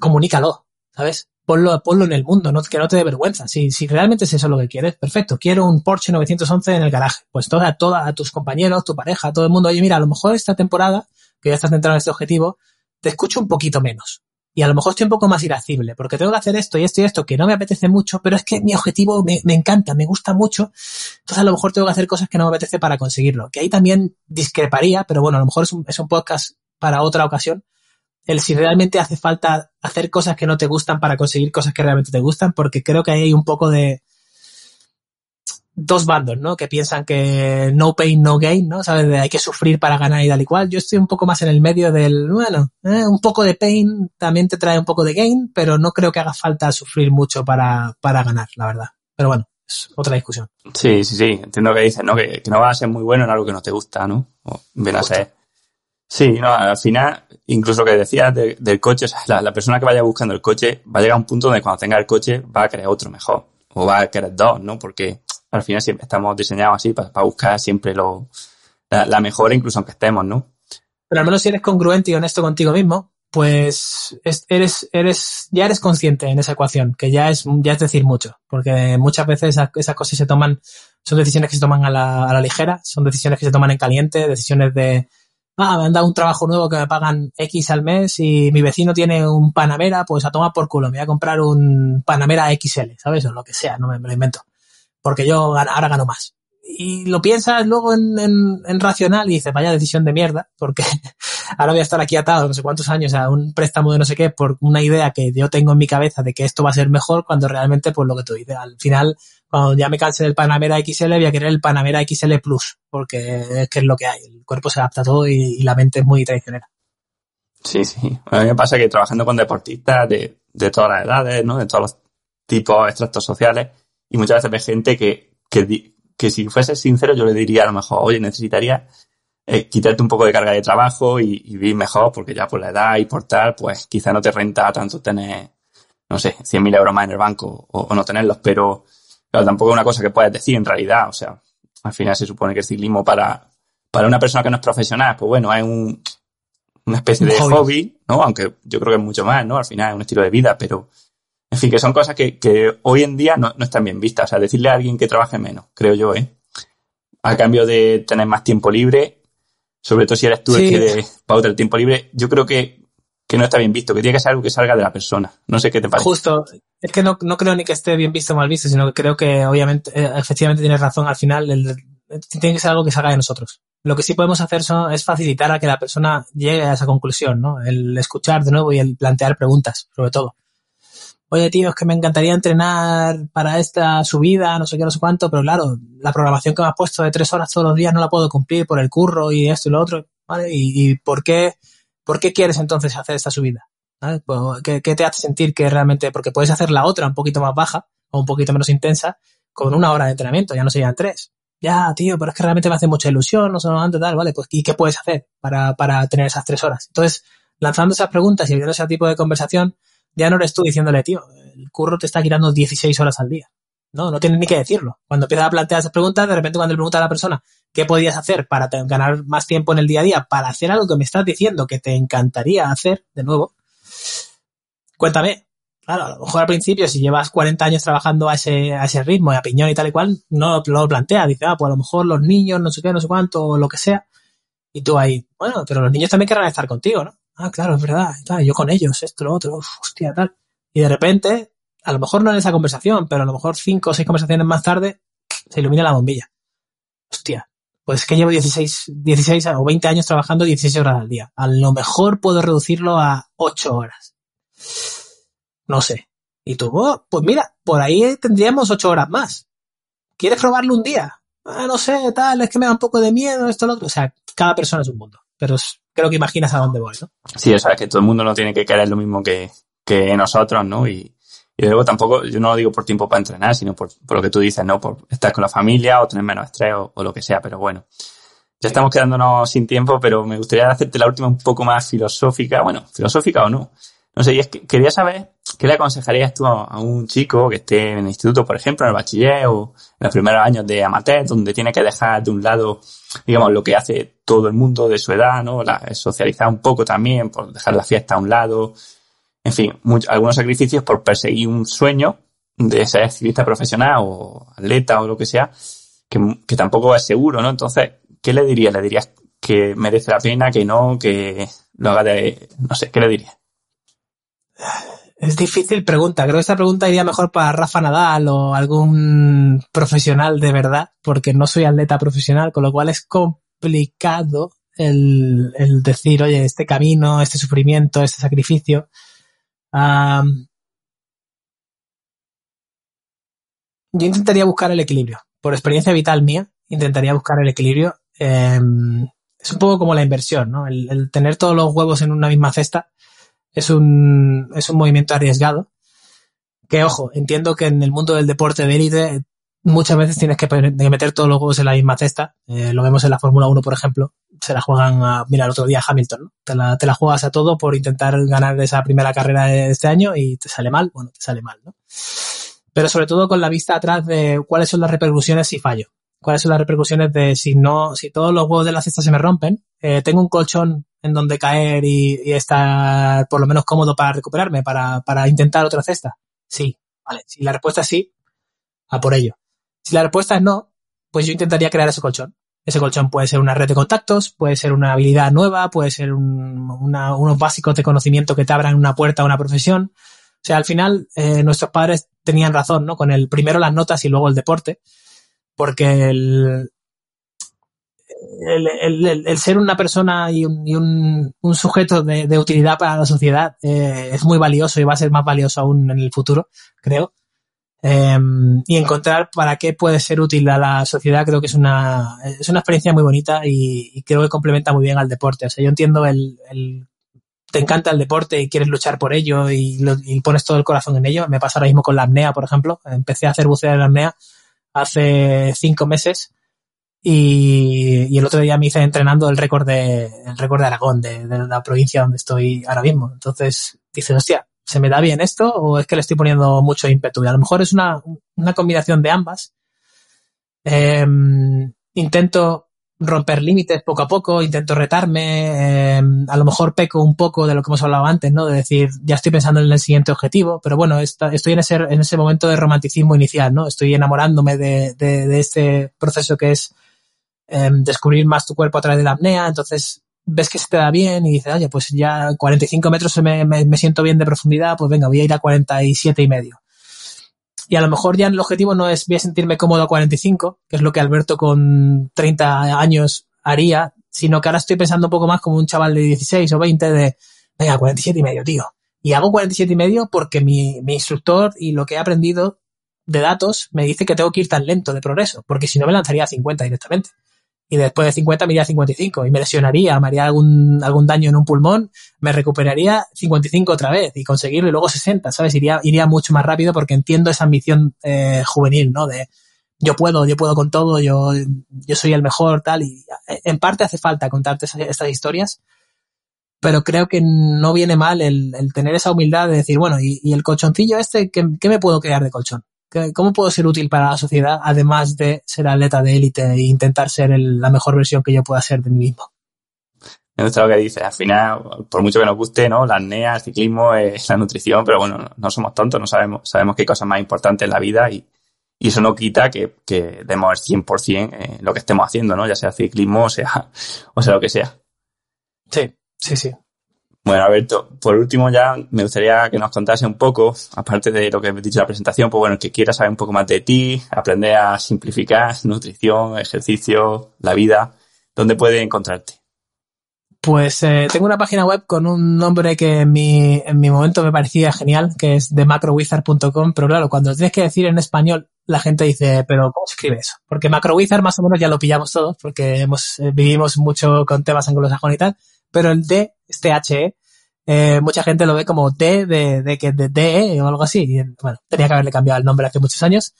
comunícalo, ¿sabes? Ponlo, ponlo en el mundo, no, que no te dé vergüenza. Si, si realmente es eso lo que quieres, perfecto. Quiero un Porsche 911 en el garaje. Pues toda, toda, a tus compañeros, tu pareja, todo el mundo, oye, mira, a lo mejor esta temporada, que ya estás centrado en este objetivo, te escucho un poquito menos. Y a lo mejor estoy un poco más irascible, porque tengo que hacer esto y esto y esto que no me apetece mucho, pero es que mi objetivo me, me encanta, me gusta mucho. Entonces a lo mejor tengo que hacer cosas que no me apetece para conseguirlo. Que ahí también discreparía, pero bueno, a lo mejor es un, es un podcast para otra ocasión el si realmente hace falta hacer cosas que no te gustan para conseguir cosas que realmente te gustan, porque creo que ahí hay un poco de dos bandos, ¿no? Que piensan que no pain, no gain, ¿no? ¿Sabes? De hay que sufrir para ganar y tal y cual. Yo estoy un poco más en el medio del, bueno, eh, un poco de pain también te trae un poco de gain, pero no creo que haga falta sufrir mucho para, para ganar, la verdad. Pero bueno, es otra discusión. Sí, sí, sí. Entiendo que dices, ¿no? Que, que no vas a ser muy bueno en algo que no te gusta, ¿no? O ven a ser Sí, no, al final, incluso lo que decías de, del coche, o sea, la, la, persona que vaya buscando el coche va a llegar a un punto donde cuando tenga el coche va a querer otro mejor. O va a querer dos, ¿no? Porque al final siempre estamos diseñados así para, buscar siempre lo, la, la, mejora, incluso aunque estemos, ¿no? Pero al menos si eres congruente y honesto contigo mismo, pues es, eres, eres, ya eres consciente en esa ecuación, que ya es, ya es decir mucho. Porque muchas veces esas, esas cosas se toman, son decisiones que se toman a la, a la ligera, son decisiones que se toman en caliente, decisiones de, ah, me han dado un trabajo nuevo que me pagan X al mes y mi vecino tiene un Panamera, pues a tomar por culo, me voy a comprar un Panamera XL, ¿sabes? O lo que sea, no me lo invento. Porque yo ahora gano más. Y lo piensas luego en, en, en, racional y dices, vaya decisión de mierda, porque ahora voy a estar aquí atado no sé cuántos años a un préstamo de no sé qué por una idea que yo tengo en mi cabeza de que esto va a ser mejor cuando realmente, pues lo que tú dices, al final cuando ya me canse del Panamera XL, voy a querer el Panamera XL Plus, porque es que es lo que hay. El cuerpo se adapta a todo y, la mente es muy traicionera. Sí, sí. A mí me pasa que trabajando con deportistas de, de todas las edades, ¿no? De todos los tipos, extractos sociales, y muchas veces ves gente que, que, que si fuese sincero yo le diría a lo mejor, oye, necesitaría eh, quitarte un poco de carga de trabajo y, y vivir mejor, porque ya por la edad y por tal, pues quizá no te renta tanto tener, no sé, 100.000 euros más en el banco o, o no tenerlos, pero Claro, tampoco es una cosa que puedes decir en realidad. O sea, al final se supone que el ciclismo para, para una persona que no es profesional, pues bueno, es un, una especie de hobby. hobby. ¿no? Aunque yo creo que es mucho más, ¿no? Al final es un estilo de vida, pero, en fin, que son cosas que, que hoy en día no, no están bien vistas. O sea, decirle a alguien que trabaje menos, creo yo, ¿eh? A cambio de tener más tiempo libre, sobre todo si eres tú sí. el que pauta el tiempo libre, yo creo que, que no está bien visto, que tiene que ser algo que salga de la persona. No sé qué te parece. Justo, es que no, no creo ni que esté bien visto o mal visto, sino que creo que obviamente, eh, efectivamente tienes razón, al final el, tiene que ser algo que salga de nosotros. Lo que sí podemos hacer son, es facilitar a que la persona llegue a esa conclusión, ¿no? El escuchar de nuevo y el plantear preguntas, sobre todo. Oye, tío, es que me encantaría entrenar para esta subida, no sé qué, no sé cuánto, pero claro, la programación que me has puesto de tres horas todos los días no la puedo cumplir por el curro y esto y lo otro, ¿vale? ¿Y, y por qué, por qué quieres entonces hacer esta subida? ¿Vale? Pues, ¿qué, ¿qué, te hace sentir que realmente, porque puedes hacer la otra un poquito más baja o un poquito menos intensa con una hora de entrenamiento, ya no serían tres. Ya, tío, pero es que realmente me hace mucha ilusión, no sé antes tal, vale, pues ¿y qué puedes hacer para, para tener esas tres horas? Entonces, lanzando esas preguntas y abriendo ese tipo de conversación, ya no eres tú diciéndole, tío, el curro te está quitando 16 horas al día. No, no tienes ni que decirlo. Cuando empiezas a plantear esas preguntas, de repente cuando le preguntas a la persona qué podías hacer para ganar más tiempo en el día a día, para hacer algo que me estás diciendo que te encantaría hacer, de nuevo, cuéntame. Claro, a lo mejor al principio, si llevas 40 años trabajando a ese, a ese ritmo, a piñón y tal y cual, no lo plantea. Dice, ah, pues a lo mejor los niños, no sé qué, no sé cuánto, o lo que sea. Y tú ahí, bueno, pero los niños también querrán estar contigo, ¿no? Ah, claro, es verdad, yo con ellos, esto, lo otro, hostia, tal. Y de repente, a lo mejor no en esa conversación, pero a lo mejor cinco o seis conversaciones más tarde, se ilumina la bombilla. Hostia, pues es que llevo 16, 16 o 20 años trabajando 16 horas al día. A lo mejor puedo reducirlo a 8 horas. No sé. Y tú, oh, pues mira, por ahí tendríamos 8 horas más. ¿Quieres probarlo un día? Ah, no sé, tal, es que me da un poco de miedo, esto, lo otro. O sea, cada persona es un mundo. Pero creo que imaginas a dónde voy, ¿no? Sí, o sea, que todo el mundo no tiene que querer lo mismo que, que nosotros, ¿no? Y, y luego tampoco, yo no lo digo por tiempo para entrenar, sino por, por, lo que tú dices, ¿no? Por estar con la familia o tener menos estrés o, o, lo que sea, pero bueno. Ya estamos quedándonos sin tiempo, pero me gustaría hacerte la última un poco más filosófica, bueno, filosófica o no. No sé, y es que quería saber qué le aconsejarías tú a, un chico que esté en el instituto, por ejemplo, en el bachiller o en los primeros años de amateur, donde tiene que dejar de un lado, digamos, lo que hace todo el mundo de su edad, ¿no? La, socializar un poco también, por dejar la fiesta a un lado. En fin, algunos sacrificios por perseguir un sueño de ser ciclista profesional o atleta o lo que sea, que, que tampoco es seguro, ¿no? Entonces, ¿qué le dirías? ¿Le dirías que merece la pena, que no, que lo haga de, no sé, ¿qué le dirías? Es difícil pregunta. Creo que esta pregunta iría mejor para Rafa Nadal o algún profesional de verdad, porque no soy atleta profesional, con lo cual es complicado el, decir, oye, este camino, este sufrimiento, este sacrificio. yo intentaría buscar el equilibrio. Por experiencia vital mía, intentaría buscar el equilibrio. Em, es un poco como la inversión, ¿no? el, tener todos los huevos en una misma cesta es un, es un movimiento arriesgado. Que ojo, entiendo que en el mundo del deporte de élite muchas veces tienes que meter todos los huevos en la misma cesta. Eh, lo vemos en la Fórmula 1, por ejemplo. Se la juegan a, mira, el otro día Hamilton, ¿no? Te la, te la juegas a todo por intentar ganar esa primera carrera de este año y te sale mal, bueno, te sale mal, ¿no? Pero sobre todo con la vista atrás de cuáles son las repercusiones si fallo. Cuáles son las repercusiones de si no, si todos los huevos de la cesta se me rompen, eh, tengo un colchón en donde caer y, estar por lo menos cómodo para recuperarme, para, para intentar otra cesta? Sí, vale. Si la respuesta es sí, a por ello. Si la respuesta es no, pues yo intentaría crear ese colchón. Ese colchón puede ser una red de contactos, puede ser una habilidad nueva, puede ser unos básicos de conocimiento que te abran una puerta a una profesión. O sea, al final, eh, nuestros padres tenían razón, ¿no? Con el primero las notas y luego el deporte. Porque el, el, ser una persona y un, sujeto de, utilidad para la sociedad eh, es muy valioso y va a ser más valioso aún en el futuro, creo. Em, y encontrar para qué puede ser útil a la sociedad creo que es una, es una experiencia muy bonita y, creo que complementa muy bien al deporte. O sea, yo entiendo el, te encanta el deporte y quieres luchar por ello y, y, pones todo el corazón en ello. Me pasa ahora mismo con la apnea, por ejemplo. Empecé a hacer buceo en la apnea hace cinco meses y, el otro día me hice entrenando el récord de, el récord de Aragón, de, la provincia donde estoy ahora mismo. Entonces dices, hostia, ¿se me da bien esto o es que le estoy poniendo mucho ímpetu? Y a lo mejor es una, una combinación de ambas. Em, intento romper límites poco a poco, intento retarme, em, a lo mejor peco un poco de lo que hemos hablado antes, ¿no? De decir, ya estoy pensando en el siguiente objetivo, pero bueno, estoy en ese, en ese momento de romanticismo inicial, ¿no? Estoy enamorándome de, de, de este proceso que es Em, descubrir más tu cuerpo a través de la apnea, entonces ves que se te da bien y dices, oye, pues ya 45 metros me, me, siento bien de profundidad, pues venga, voy a ir a 47 y medio. Y a lo mejor ya el objetivo no es voy a sentirme cómodo a 45, que es lo que Alberto con 30 años haría, sino que ahora estoy pensando un poco más como un chaval de 16 o 20 de, venga, 47 y medio, tío. Y hago 47 y medio porque mi, mi instructor y lo que he aprendido de datos me dice que tengo que ir tan lento de progreso, porque si no me lanzaría a 50 directamente y después de 50 me iría a 55 y me lesionaría, me haría algún, algún daño en un pulmón, me recuperaría 55 otra vez y conseguirlo y luego 60, ¿sabes? Iría, iría mucho más rápido porque entiendo esa ambición eh, juvenil, ¿no? De yo puedo, yo puedo con todo, yo, yo soy el mejor, tal, y en parte hace falta contarte estas historias, pero creo que no viene mal el, el, tener esa humildad de decir, bueno, y, y el colchoncillo este, ¿qué, ¿qué me puedo crear de colchón? ¿Cómo puedo ser útil para la sociedad además de ser atleta de élite e intentar ser la mejor versión que yo pueda ser de mí mismo? Me gusta lo que dices. Al final, por mucho que nos guste, ¿no? La apnea, el ciclismo, es la nutrición, pero bueno, no somos tontos, no sabemos, sabemos que hay cosas más importantes en la vida y, y eso no quita que, que demos el 100% en lo que estemos haciendo, ¿no? Ya sea ciclismo o sea, o sea lo que sea. Sí, sí, sí. Bueno, Alberto, por último ya me gustaría que nos contase un poco, aparte de lo que he dicho en la presentación, pues bueno, que quiera saber un poco más de ti, aprender a simplificar nutrición, ejercicio, la vida, ¿dónde puede encontrarte? Pues eh, tengo una página web con un nombre que en mi, en mi momento me parecía genial, que es demacrowizard.com, pero claro, cuando tienes que decir en español, la gente dice, pero ¿cómo se escribe eso? Porque macrowizard más o menos ya lo pillamos todos, porque hemos, eh, vivimos mucho con temas anglosajones y tal, pero el D, este H, eh, mucha gente lo ve como D de, de, de, de, de o algo así. Bueno, tenía que haberle cambiado el nombre hace muchos años.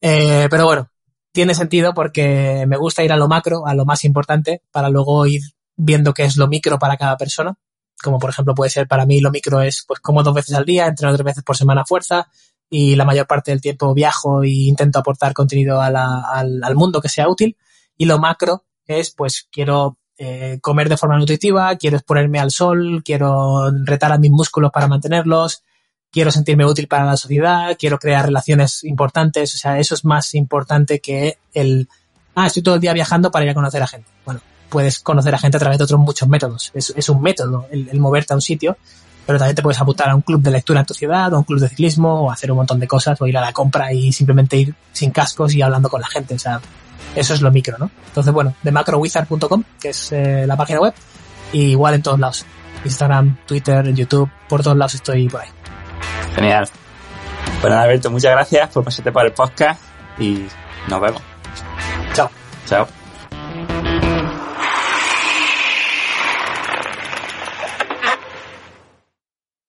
Eh, pero bueno, tiene sentido porque me gusta ir a lo macro, a lo más importante, para luego ir viendo qué es lo micro para cada persona. como por ejemplo puede ser para mí lo micro es pues como dos veces al día, entreno tres veces por semana fuerza y la mayor parte del tiempo viajo e intento aportar contenido al, al, mundo que sea útil. Y lo macro es pues quiero eh, comer de forma nutritiva, quiero exponerme al sol, quiero retar a mis músculos para mantenerlos, quiero sentirme útil para la sociedad, quiero crear relaciones importantes, o sea, eso es más importante que el, ah, estoy todo el día viajando para ir a conocer a gente. Bueno, puedes conocer a gente a través de otros muchos métodos. Es, es un método el, moverte a un sitio, pero también te puedes apuntar a un club de lectura en tu ciudad, o a un club de ciclismo, o hacer un montón de cosas, o ir a la compra y simplemente ir sin cascos y hablando con la gente. O sea, eso es lo micro, ¿no? Entonces, bueno, de macrowizard.com, que es eh, la página web, y igual en todos lados. Instagram, Twitter, YouTube, por todos lados estoy por ahí. Genial. Bueno, Alberto, muchas gracias por pasarte por el podcast y nos vemos. Chao. Chao.